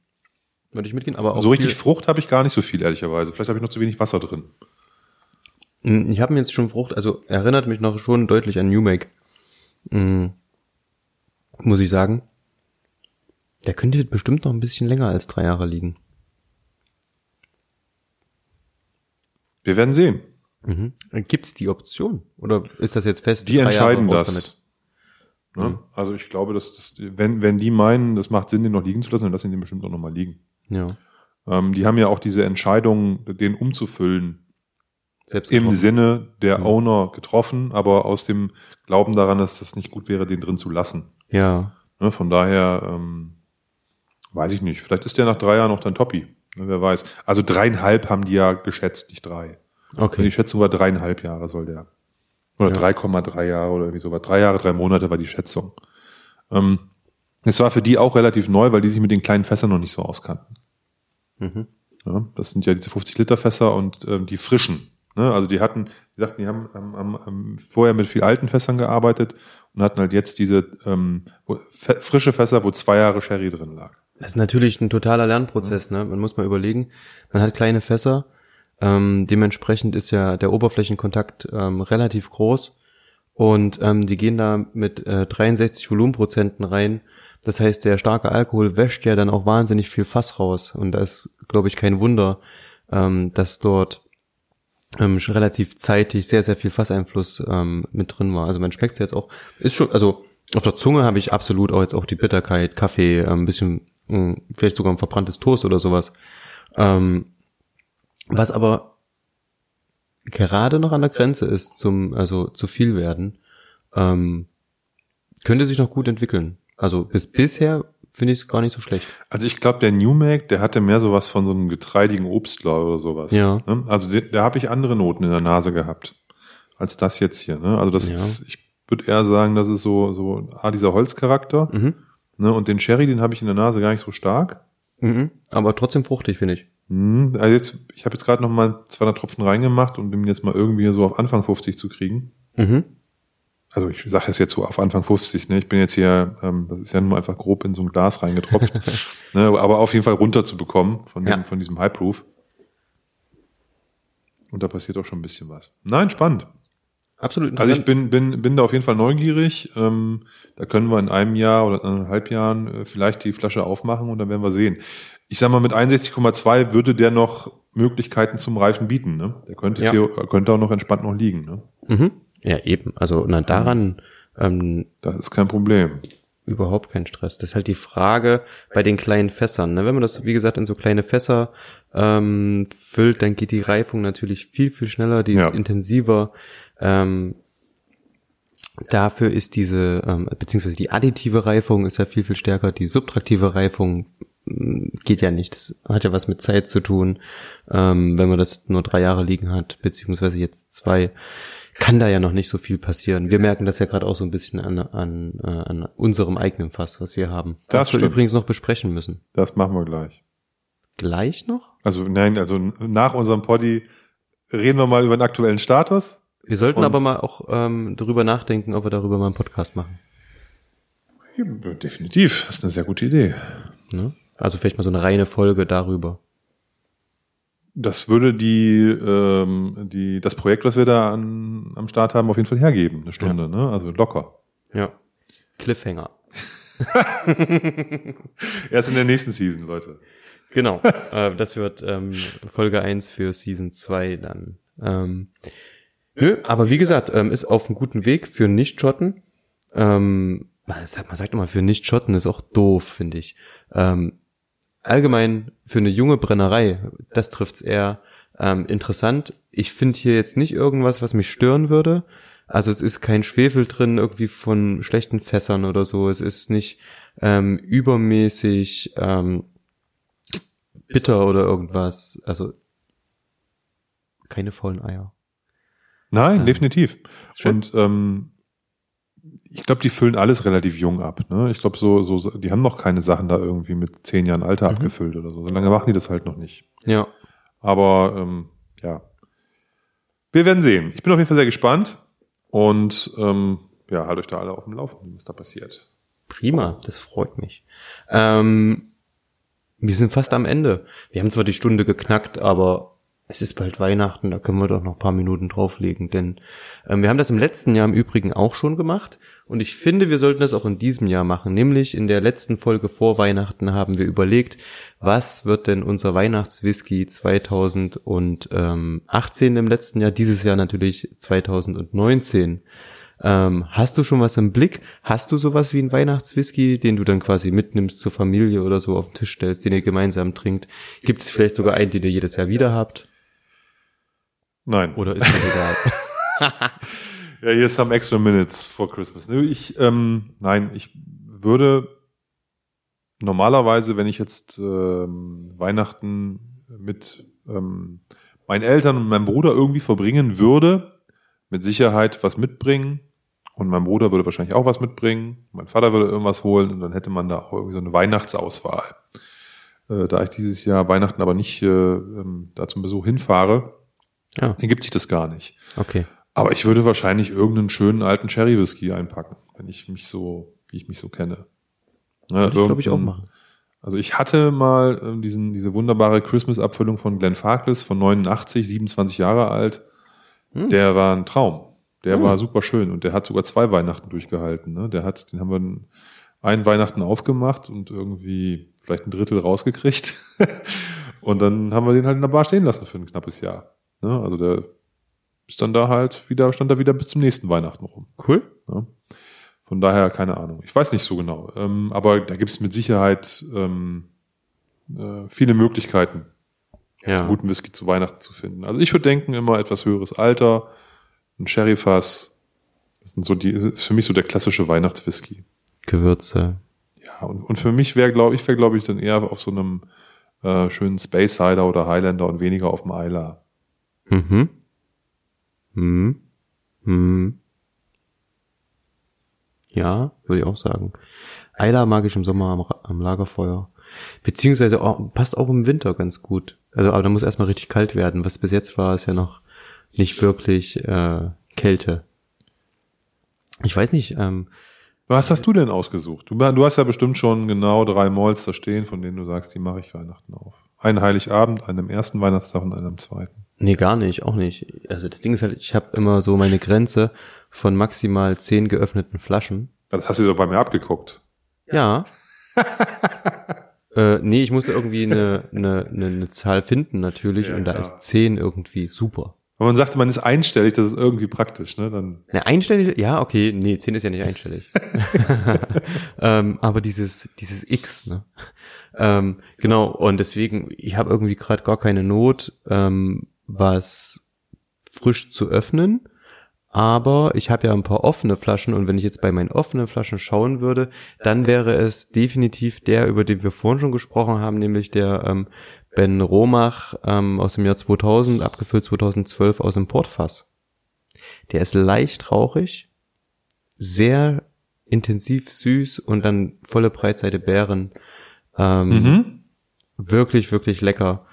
Würde ich mitgehen, aber auch so richtig Frucht habe ich gar nicht so viel, ehrlicherweise. Vielleicht habe ich noch zu wenig Wasser drin. Mm, Ich habe mir jetzt schon Frucht, also erinnert mich noch schon deutlich an New Make. Mm, Muss ich sagen. Der könnte bestimmt noch ein bisschen länger als drei Jahre liegen. Wir werden sehen. Mhm. Gibt's die Option? Oder ist das jetzt fest? Die Jahre entscheiden raus das. Ne? Also ich glaube, dass das, wenn, wenn die meinen, das macht Sinn, den noch liegen zu lassen, dann lassen die den bestimmt auch noch mal liegen. Ja. Ähm, die haben ja auch diese Entscheidung, den umzufüllen, Selbst im. Sinne der Ja. Owner getroffen, aber aus dem Glauben daran, dass das nicht gut wäre, den drin zu lassen. Ja. Ne? Von daher ähm, weiß ich nicht. Vielleicht ist der nach drei Jahren noch dann Toppi. Ne? Wer weiß. Also dreieinhalb haben die ja geschätzt, nicht drei. Die Okay. Schätzung war dreieinhalb Jahre soll der. Oder Ja. 3,3 Jahre oder irgendwie sowas. Drei Jahre, drei Monate war die Schätzung. Ähm, es war für die auch relativ neu, weil die sich mit den kleinen Fässern noch nicht so auskannten. Mhm. Ja, das sind ja diese 50 Liter Fässer und ähm, die frischen. Ne? Also die hatten, die sagten, die haben, haben, haben, vorher mit viel alten Fässern gearbeitet und hatten halt jetzt diese ähm, frische Fässer, wo zwei Jahre Sherry drin lag. Das ist natürlich ein totaler Lernprozess, ne? Man muss mal überlegen, man hat kleine Fässer, ähm, dementsprechend ist ja der Oberflächenkontakt ähm, relativ groß und ähm, die gehen da mit äh, 63 Volumenprozenten rein. Das heißt, der starke Alkohol wäscht ja dann auch wahnsinnig viel Fass raus und da ist, glaube ich, kein Wunder, ähm, dass dort ähm, relativ zeitig sehr, sehr viel Fasseinfluss ähm, mit drin war. Also man schmeckt jetzt auch, ist schon, also auf der Zunge habe ich absolut auch jetzt auch die Bitterkeit, Kaffee, ähm, ein bisschen, mh, vielleicht sogar ein verbranntes Toast oder sowas. Ähm, was aber gerade noch an der Grenze ist zum, also zu viel werden, ähm, könnte sich noch gut entwickeln. Also bis bisher finde ich es gar nicht so schlecht. Also ich glaube, der New Make, der hatte mehr sowas von so einem getreidigen Obstler oder sowas. Ja. Ne? Also da da habe ich andere Noten in der Nase gehabt als das jetzt hier. Ne? Also das Ja. ist, ich würde eher sagen, das ist so so ah, dieser Holzcharakter. Mhm. Ne? Und den Sherry, den habe ich in der Nase gar nicht so stark. Mhm. Aber trotzdem fruchtig, finde ich. Hm, also jetzt, ich habe jetzt gerade noch mal 200 Tropfen reingemacht, um den jetzt mal irgendwie so auf Anfang 50 zu kriegen. Mhm. Also ich sage es jetzt so auf Anfang 50, ne? Ich bin jetzt hier, ähm, das ist ja nur einfach grob in so ein Glas reingetropft. *laughs* ne? Aber auf jeden Fall runter zu bekommen von, dem, Ja. von diesem High Proof. Und da passiert auch schon ein bisschen was. Nein, spannend. Absolut Also ich bin, bin, bin da auf jeden Fall neugierig. Ähm, da können wir in einem Jahr oder in anderthalb Jahren äh, vielleicht die Flasche aufmachen und dann werden wir sehen. Ich sag mal, mit 61,2 würde der noch Möglichkeiten zum Reifen bieten. Ne? Der könnte, Ja. könnte auch noch entspannt noch liegen. Ne? Mhm. Ja, eben. Also na, daran ähm, Das ist kein Problem. überhaupt kein Stress. Das ist halt die Frage bei den kleinen Fässern. Ne? Wenn man das, wie gesagt, in so kleine Fässer ähm, füllt, dann geht die Reifung natürlich viel, viel schneller, die Ja. ist intensiver. Ähm, dafür ist diese, ähm, beziehungsweise die additive Reifung ist ja viel, viel stärker. Die subtraktive Reifung mh, geht ja nicht. Das hat ja was mit Zeit zu tun. Ähm, wenn man das nur drei Jahre liegen hat, beziehungsweise jetzt zwei, kann da ja noch nicht so viel passieren. Wir merken das ja gerade auch so ein bisschen an, an, äh, an unserem eigenen Fass, was wir haben. Das was wir stimmt. übrigens noch besprechen müssen. Das machen wir gleich. Gleich noch? Also nein, also nach unserem Poddy reden wir mal über den aktuellen Status. Wir sollten aber mal auch ähm, darüber nachdenken, ob wir darüber mal einen Podcast machen. Ja, definitiv, das ist eine sehr gute Idee. Ne? Also vielleicht mal so eine reine Folge darüber. Das würde die, ähm, die, das Projekt, was wir da an, am Start haben, auf jeden Fall hergeben. Eine Stunde, ne? Also locker. Ja. Cliffhanger. *laughs* Erst in der nächsten Season, Leute. Genau. äh, das wird ähm, Folge 1 für Season 2 dann. Ähm, nö, aber wie gesagt, ähm, ist auf einem guten Weg für Nicht-Schotten. Ähm, man sagt, man sagt immer, für Nicht-Schotten ist auch doof, finde ich. Ähm, allgemein für eine junge Brennerei, das trifft's eher ähm, interessant. Ich finde hier jetzt nicht irgendwas, was mich stören würde. Also es ist kein Schwefel drin, irgendwie von schlechten Fässern oder so. Es ist nicht ähm, übermäßig ähm, bitter oder irgendwas. Also keine faulen Eier. Nein, Ähm, definitiv. schön. Und ähm, ich glaube, die füllen alles relativ jung ab. Ne? Ich glaube, so, so, die haben noch keine Sachen da irgendwie mit zehn Jahren Alter Mhm. abgefüllt oder so. So lange machen die das halt noch nicht. Ja. Aber ähm, ja, wir werden sehen. Ich bin auf jeden Fall sehr gespannt und ähm, ja, halt euch da alle auf dem Laufenden, was da passiert. Prima, das freut mich. Ähm, wir sind fast am Ende. Wir haben zwar die Stunde geknackt, aber es ist bald Weihnachten, da können wir doch noch ein paar Minuten drauflegen, denn ähm, wir haben das im letzten Jahr im Übrigen auch schon gemacht und ich finde, wir sollten das auch in diesem Jahr machen. Nämlich in der letzten Folge vor Weihnachten haben wir überlegt, was wird denn unser Weihnachtswhisky 2018 im letzten Jahr, dieses Jahr natürlich 2019. Ähm, hast du schon was im Blick? Hast du sowas wie einen Weihnachtswhisky, den du dann quasi mitnimmst zur Familie oder so auf den Tisch stellst, den ihr gemeinsam trinkt? Gibt es vielleicht sogar einen, den ihr jedes Jahr wieder habt? Nein. Oder ist mir egal? *laughs* Ja, hier ist some extra minutes for Christmas. Ich, ähm, nein, ich würde normalerweise, wenn ich jetzt ähm, Weihnachten mit ähm, meinen Eltern und meinem Bruder irgendwie verbringen würde, mit Sicherheit was mitbringen. Und mein Bruder würde wahrscheinlich auch was mitbringen. Mein Vater würde irgendwas holen und dann hätte man da auch irgendwie so eine Weihnachtsauswahl. Äh, da ich dieses Jahr Weihnachten aber nicht äh, ähm, da zum Besuch hinfahre, Ja, ergibt sich das gar nicht. okay. Aber ich würde wahrscheinlich irgendeinen schönen alten Sherry Whisky einpacken, wenn ich mich so, wie ich mich so kenne. Ich, glaube ich, auch machen. Also ich hatte mal ähm, diesen, diese wunderbare Christmas-Abfüllung von Glenn Farkless von 89, 27 Jahre alt. Hm. Der war ein Traum. Der Hm. war super schön und der hat sogar zwei Weihnachten durchgehalten. Ne? Der hat, den haben wir einen Weihnachten aufgemacht und irgendwie vielleicht ein Drittel rausgekriegt. *laughs* und dann haben wir den halt in der Bar stehen lassen für ein knappes Jahr. Ne? Also der ist dann da halt wieder, stand da wieder bis zum nächsten Weihnachten rum. Cool. Ja. Von daher keine Ahnung. Ich weiß nicht so genau. Ähm, aber da gibt es mit Sicherheit ähm, äh, viele Möglichkeiten, Ja. guten Whisky zu Weihnachten zu finden. Also ich würde denken, immer etwas höheres Alter, ein Sherryfass. Das sind so die, ist für mich so der klassische Weihnachtswhisky. Gewürze. Ja, und, und für mich wäre, glaube ich, wäre, glaube ich, dann eher auf so einem äh, schönen Space Cider oder Highlander und weniger auf dem Isla. Mhm. Mhm. Mhm. Ja, würde ich auch sagen. Eiler mag ich im Sommer am, am Lagerfeuer. Beziehungsweise auch, passt auch im Winter ganz gut. Also, aber da muss erstmal richtig kalt werden. Was bis jetzt war, ist ja noch nicht wirklich äh, Kälte. Ich weiß nicht, ähm, Was hast du denn ausgesucht? Du, du hast ja bestimmt schon genau drei da stehen, von denen du sagst, die mache ich Weihnachten auf. Einen Heiligabend, einen am ersten Weihnachtstag und einen am zweiten. Nee, gar nicht, auch nicht. Also das Ding ist halt, ich habe immer so meine Grenze von maximal zehn geöffneten Flaschen. Das hast du doch bei mir abgeguckt. Ja. *laughs* äh, nee, ich musste irgendwie eine, eine, eine, eine Zahl finden natürlich Ja, und da klar. ist zehn irgendwie super. Wenn man sagt, man ist einstellig, das ist irgendwie praktisch, ne? Dann Eine einstellige, ja, okay, nee, zehn ist ja nicht einstellig. *laughs* *laughs* ähm, aber dieses, dieses X, ne? Ähm, genau, und deswegen, ich habe irgendwie gerade gar keine Not, ähm, was frisch zu öffnen. Aber ich habe ja ein paar offene Flaschen und wenn ich jetzt bei meinen offenen Flaschen schauen würde, dann wäre es definitiv der, über den wir vorhin schon gesprochen haben, nämlich der ähm, Ben Romach ähm, aus dem Jahr 2000, abgefüllt 2012 aus dem Portfass. Der ist leicht rauchig, sehr intensiv süß und dann volle Breitseite Beeren. Ähm, Wirklich, wirklich lecker.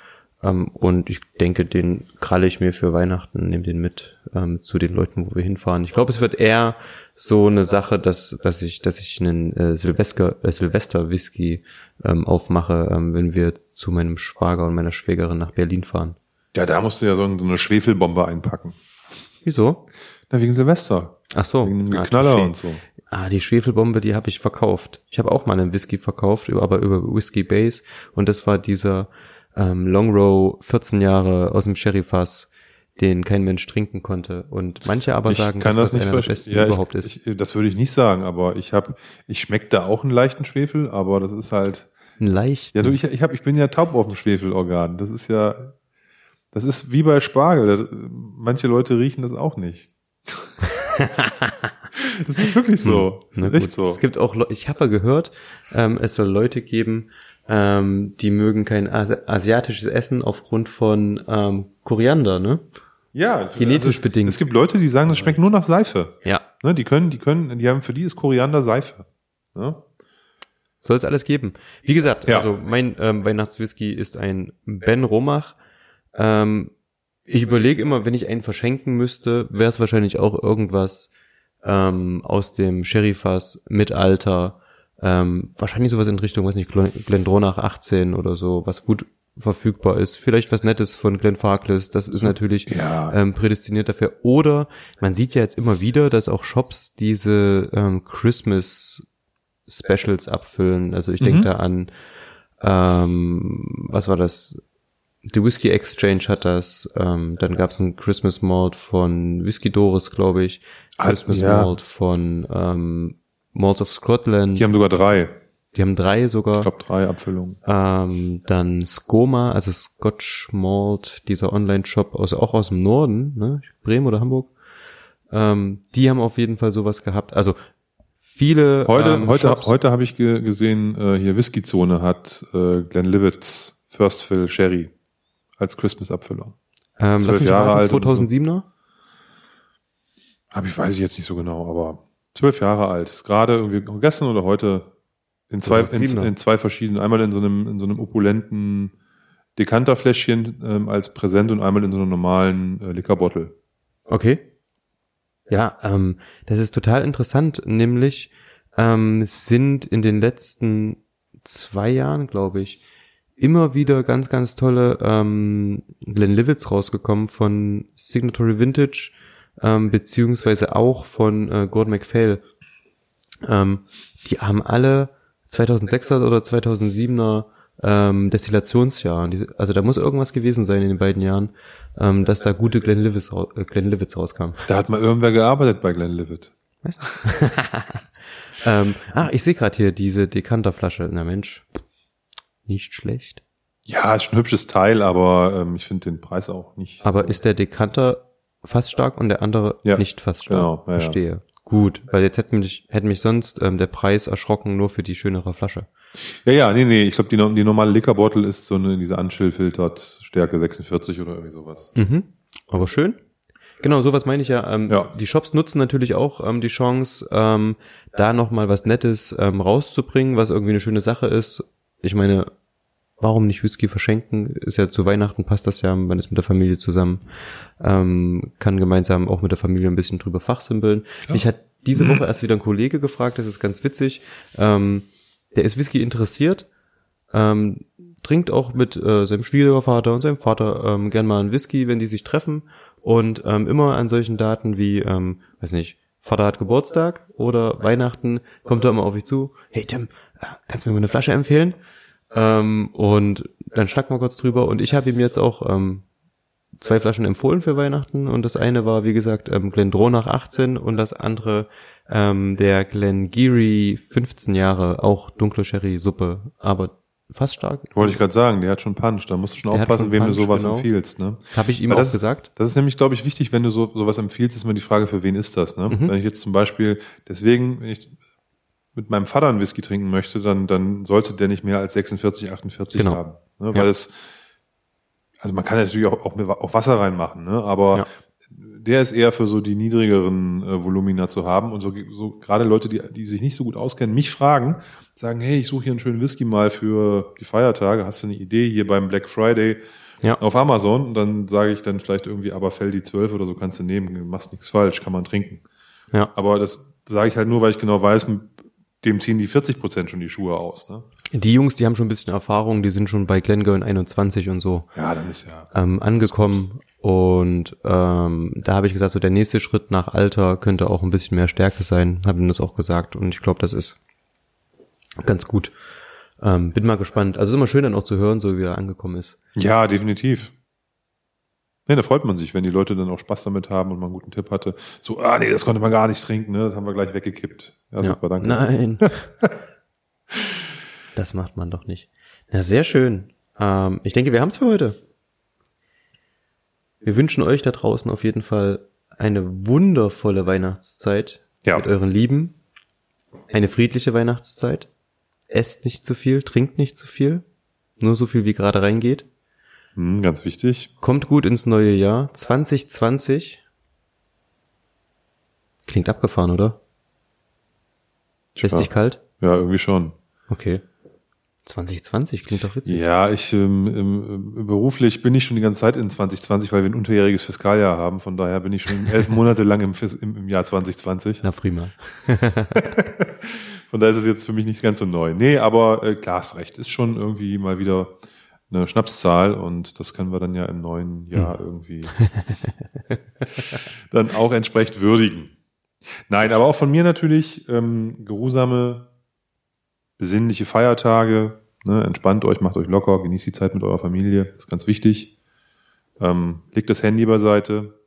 Ähm, und ich denke, den kralle ich mir für Weihnachten, nehme den mit ähm, zu den Leuten, wo wir hinfahren. Ich glaube, es wird eher so eine Sache, dass, dass ich, dass ich einen äh, Silvester, äh, Silvester Whisky ähm, aufmache, ähm, wenn wir zu meinem Schwager und meiner Schwägerin nach Berlin fahren. Ja, da musst du ja so eine Schwefelbombe einpacken. Wieso? Na, wegen Silvester. Ach so. Wegen dem Ah, Knaller und so. Ah, die Schwefelbombe, die habe ich verkauft. Ich habe auch mal einen Whisky verkauft, aber über Whisky Base. Und das war dieser ähm, Long Row 14 Jahre aus dem Sherryfass, den kein Mensch trinken konnte. Und manche aber Ich sagen, dass das nicht einer der besten Ja, überhaupt ich, ist. Ich, das würde ich nicht sagen, aber ich habe, ich schmecke da auch einen leichten Schwefel, aber das ist halt, Ein leicht. ja, du, ich, ich hab, ich bin ja taub auf dem Schwefelorgan. Das ist ja, das ist wie bei Spargel. Das, manche Leute riechen das auch nicht. *laughs* das ist wirklich so. Na ist echt so. Es gibt auch, ich habe ja gehört, ähm, es soll Leute geben, ähm, die mögen kein Asi asiatisches Essen aufgrund von ähm, Koriander, ne? Ja, Genetisch es, bedingt. Es gibt Leute, die sagen, das schmeckt nur nach Seife. Ja. Ne, die können, die können, die haben für die ist Koriander Seife. Ne? Soll es alles geben. Wie gesagt, Ja. also mein ähm, Weihnachtswhisky ist ein Ben Romach. Ähm, ich überlege immer, wenn ich einen verschenken müsste, wäre es wahrscheinlich auch irgendwas ähm, aus dem Sherryfass mit Alter. Ähm, wahrscheinlich sowas in Richtung, weiß nicht, Glen- Glendronach 18 oder so, was gut verfügbar ist. Vielleicht was Nettes von Glenn Farkless, das ist natürlich Ja. ähm, prädestiniert dafür. Oder man sieht ja jetzt immer wieder, dass auch Shops diese ähm, Christmas Specials abfüllen. Also ich denke Mhm. da an, ähm, was war das? The Whiskey Exchange hat das. Ähm, dann gab es ein Christmas Malt von Whiskey Doris, glaube ich. Christmas ja. Malt von ähm, Malts of Scotland. Die haben sogar drei. Die haben drei sogar. Ich glaube drei Abfüllungen. Ähm, dann Skoma, also Scotch Malt, dieser Online-Shop aus, auch aus dem Norden, ne? Bremen oder Hamburg. Ähm, die haben auf jeden Fall sowas gehabt. Also viele Heute, ähm, heute, Shops- heute habe ich ge gesehen, äh, hier Whisky-Zone hat äh, Glenlivet's First Fill Sherry als Christmas-Abfüllung. ähm, lass 12 mich Jahre raten, alt und so. 2007er? Hab ich, weiß ich jetzt nicht so genau, aber zwölf Jahre alt. Ist gerade irgendwie gestern oder heute in zwei, in, 2007er. in zwei verschiedenen, einmal in so einem, in so einem opulenten Dekanterfläschchen ähm, als Präsent und einmal in so einem normalen äh, Lickerbottle. Okay. Ja, ähm, das ist total interessant, nämlich ähm, sind in den letzten zwei Jahren, glaube ich, immer wieder ganz, ganz tolle ähm, Glenlivets rausgekommen von Signatory Vintage, ähm, beziehungsweise auch von äh, Gordon MacPhail. Ähm, die haben alle 2006er oder 2007er ähm, Destillationsjahr. Die- Also da muss irgendwas gewesen sein in den beiden Jahren, ähm, dass da gute Glenlivets, rau- äh, Glenlivets rauskamen. Da hat mal irgendwer gearbeitet bei Glenlivet. *laughs* Ähm, ah, ich sehe gerade hier diese Dekanterflasche. Na Mensch, nicht schlecht. Ja, ist ein hübsches Teil, aber ähm, ich finde den Preis auch nicht. Aber ist der Dekanter fast stark und der andere Ja, nicht fast stark? genau, ja, ja. Verstehe. Gut, weil jetzt hätte mich, hätte mich sonst ähm, der Preis erschrocken nur für die schönere Flasche. Ja, ja, nee, nee, ich glaube, die, die normale Lickerbottle ist so eine, diese Unchill-Filtert Stärke 46 oder irgendwie sowas. Mhm. Aber schön. Genau, sowas meine ich ja. Ähm, Ja. Die Shops nutzen natürlich auch ähm, die Chance, ähm, da nochmal was Nettes ähm, rauszubringen, was irgendwie eine schöne Sache ist. Ich meine, warum nicht Whisky verschenken? Ist ja zu Weihnachten passt das ja, man ist mit der Familie zusammen, ähm, kann gemeinsam auch mit der Familie ein bisschen drüber fachsimpeln. Mich hat diese Woche *clears throat* erst wieder ein Kollege gefragt, das ist ganz witzig. Ähm, der ist Whisky interessiert, ähm, trinkt auch mit äh, seinem Schwiegervater und seinem Vater ähm, gern mal einen Whisky, wenn die sich treffen und ähm, immer an solchen Daten wie, ähm, weiß nicht, Vater hat Geburtstag oder Weihnachten, kommt er immer auf mich zu, hey Tim, äh, kannst du mir mal eine Flasche empfehlen? Ähm, und dann schnacken wir kurz drüber und ich habe ihm jetzt auch ähm, zwei Flaschen empfohlen für Weihnachten und das eine war, wie gesagt, ähm, Glendronach 18 und das andere ähm, der Glengeary 15 Jahre, auch dunkle Sherry-Suppe, aber fast stark. Wollte ich gerade sagen, der hat schon Punch. Da musst du schon Der aufpassen, schon wem Punch, du sowas genau. empfiehlst. Ne? Habe ich ihm Weil auch das- gesagt. Das ist nämlich, glaube ich, wichtig, wenn du so sowas empfiehlst, ist immer die Frage, für wen ist das? Ne? Mhm. Wenn ich jetzt zum Beispiel, deswegen, wenn ich mit meinem Vater einen Whisky trinken möchte, dann, dann sollte der nicht mehr als 46, 48 Genau. haben. Ne? Ja. Weil es, also man kann natürlich auch, auch, auch Wasser reinmachen, ne? aber Ja. der ist eher für so die niedrigeren äh, Volumina zu haben und so, so gerade Leute, die, die sich nicht so gut auskennen, mich fragen, sagen, hey, ich suche hier einen schönen Whisky mal für die Feiertage, hast du eine Idee hier beim Black Friday? Ja. auf Amazon und dann sage ich dann vielleicht irgendwie, aber Feldi 12 oder so kannst du nehmen, du machst nichts falsch, kann man trinken. Ja. Aber das sage ich halt nur, weil ich genau weiß, dem ziehen die 40 Prozent schon die Schuhe aus. Ne? Die Jungs, die haben schon ein bisschen Erfahrung, die sind schon bei Glengoyne 21 und so Ja, dann ist ja. ähm, angekommen. Und ähm, da habe ich gesagt, so der nächste Schritt nach Alter könnte auch ein bisschen mehr Stärke sein, habe ihm das auch gesagt. Und ich glaube, das ist ganz gut. Ähm, bin mal gespannt. Also ist immer schön dann auch zu hören, so wie er angekommen ist. Ja, definitiv. Nee, da freut man sich, wenn die Leute dann auch Spaß damit haben und man einen guten Tipp hatte. So, ah nee, das konnte man gar nicht trinken, ne? Das haben wir gleich weggekippt. Ja, super, danke. Nein. *laughs* das macht man doch nicht. Na, sehr schön. Ähm, ich denke, wir haben es für heute. Wir wünschen euch da draußen auf jeden Fall eine wundervolle Weihnachtszeit Ja. mit euren Lieben. Eine friedliche Weihnachtszeit. Esst nicht zu viel, trinkt nicht zu viel. Nur so viel, wie gerade reingeht. Hm, ganz wichtig. Kommt gut ins neue Jahr. 2020. Klingt abgefahren, oder? Lässt Ja. dich kalt? Ja, irgendwie schon. Okay. 2020 klingt doch witzig. Ja, ich ähm, ähm, beruflich bin ich schon die ganze Zeit in 2020, weil wir ein unterjähriges Fiskaljahr haben. Von daher bin ich schon elf *laughs* Monate lang im, Fis- im, im Jahr 2020. Na prima. *laughs* Von daher ist es jetzt für mich nicht ganz so neu. Nee, aber äh, klar, hast recht. Ist schon irgendwie mal wieder eine Schnapszahl und das können wir dann ja im neuen Jahr irgendwie *laughs* *laughs* dann auch entsprechend würdigen. Nein, aber auch von mir natürlich ähm, geruhsame, besinnliche Feiertage. Ne, entspannt euch, macht euch locker, genießt die Zeit mit eurer Familie. Das ist ganz wichtig. Ähm, legt das Handy beiseite,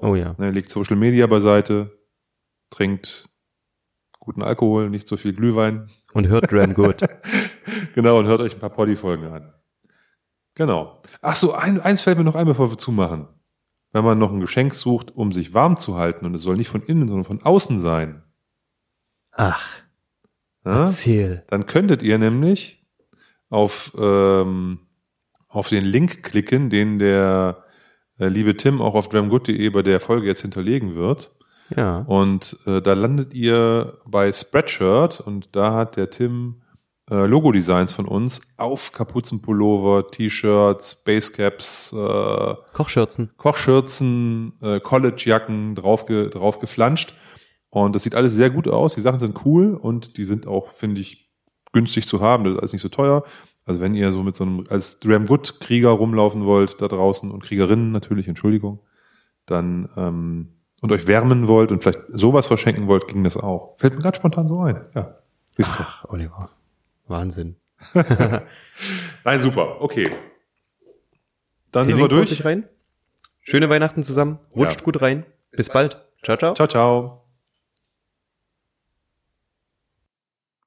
Oh ja. ne, legt Social Media beiseite, trinkt guten Alkohol, nicht so viel Glühwein. Und hört Dram Good. *laughs* Genau, und hört euch ein paar Poddy-Folgen an. Genau. Ach so, ein, eins fällt mir noch ein, bevor wir zumachen. Wenn man noch ein Geschenk sucht, um sich warm zu halten, und es soll nicht von innen, sondern von außen sein, Ach, ja, erzähl. dann könntet ihr nämlich auf, ähm, auf den Link klicken, den der äh, liebe Tim auch auf dramgood.de bei der Folge jetzt hinterlegen wird. Ja. Und äh, da landet ihr bei Spreadshirt und da hat der Tim äh, Logo-Designs von uns auf Kapuzenpullover, T-Shirts, Basecaps, äh, Kochschürzen. Kochschürzen, äh, Collegejacken drauf, ge drauf geflanscht. Und das sieht alles sehr gut aus. Die Sachen sind cool und die sind auch, finde ich, günstig zu haben. Das ist alles nicht so teuer. Also wenn ihr so mit so einem als Dram Good Krieger rumlaufen wollt da draußen und Kriegerinnen natürlich, Entschuldigung, dann ähm, und euch wärmen wollt und vielleicht sowas verschenken wollt, ging das auch. Fällt mir gerade spontan so ein. Ja. Wisst ihr. Ach, Oliver. Wahnsinn. *laughs* Nein, super. Okay. Dann Den sind wir durch. rein. Schöne Weihnachten zusammen. Rutscht Ja. gut rein. Bis bald. Ciao, ciao. Ciao, ciao.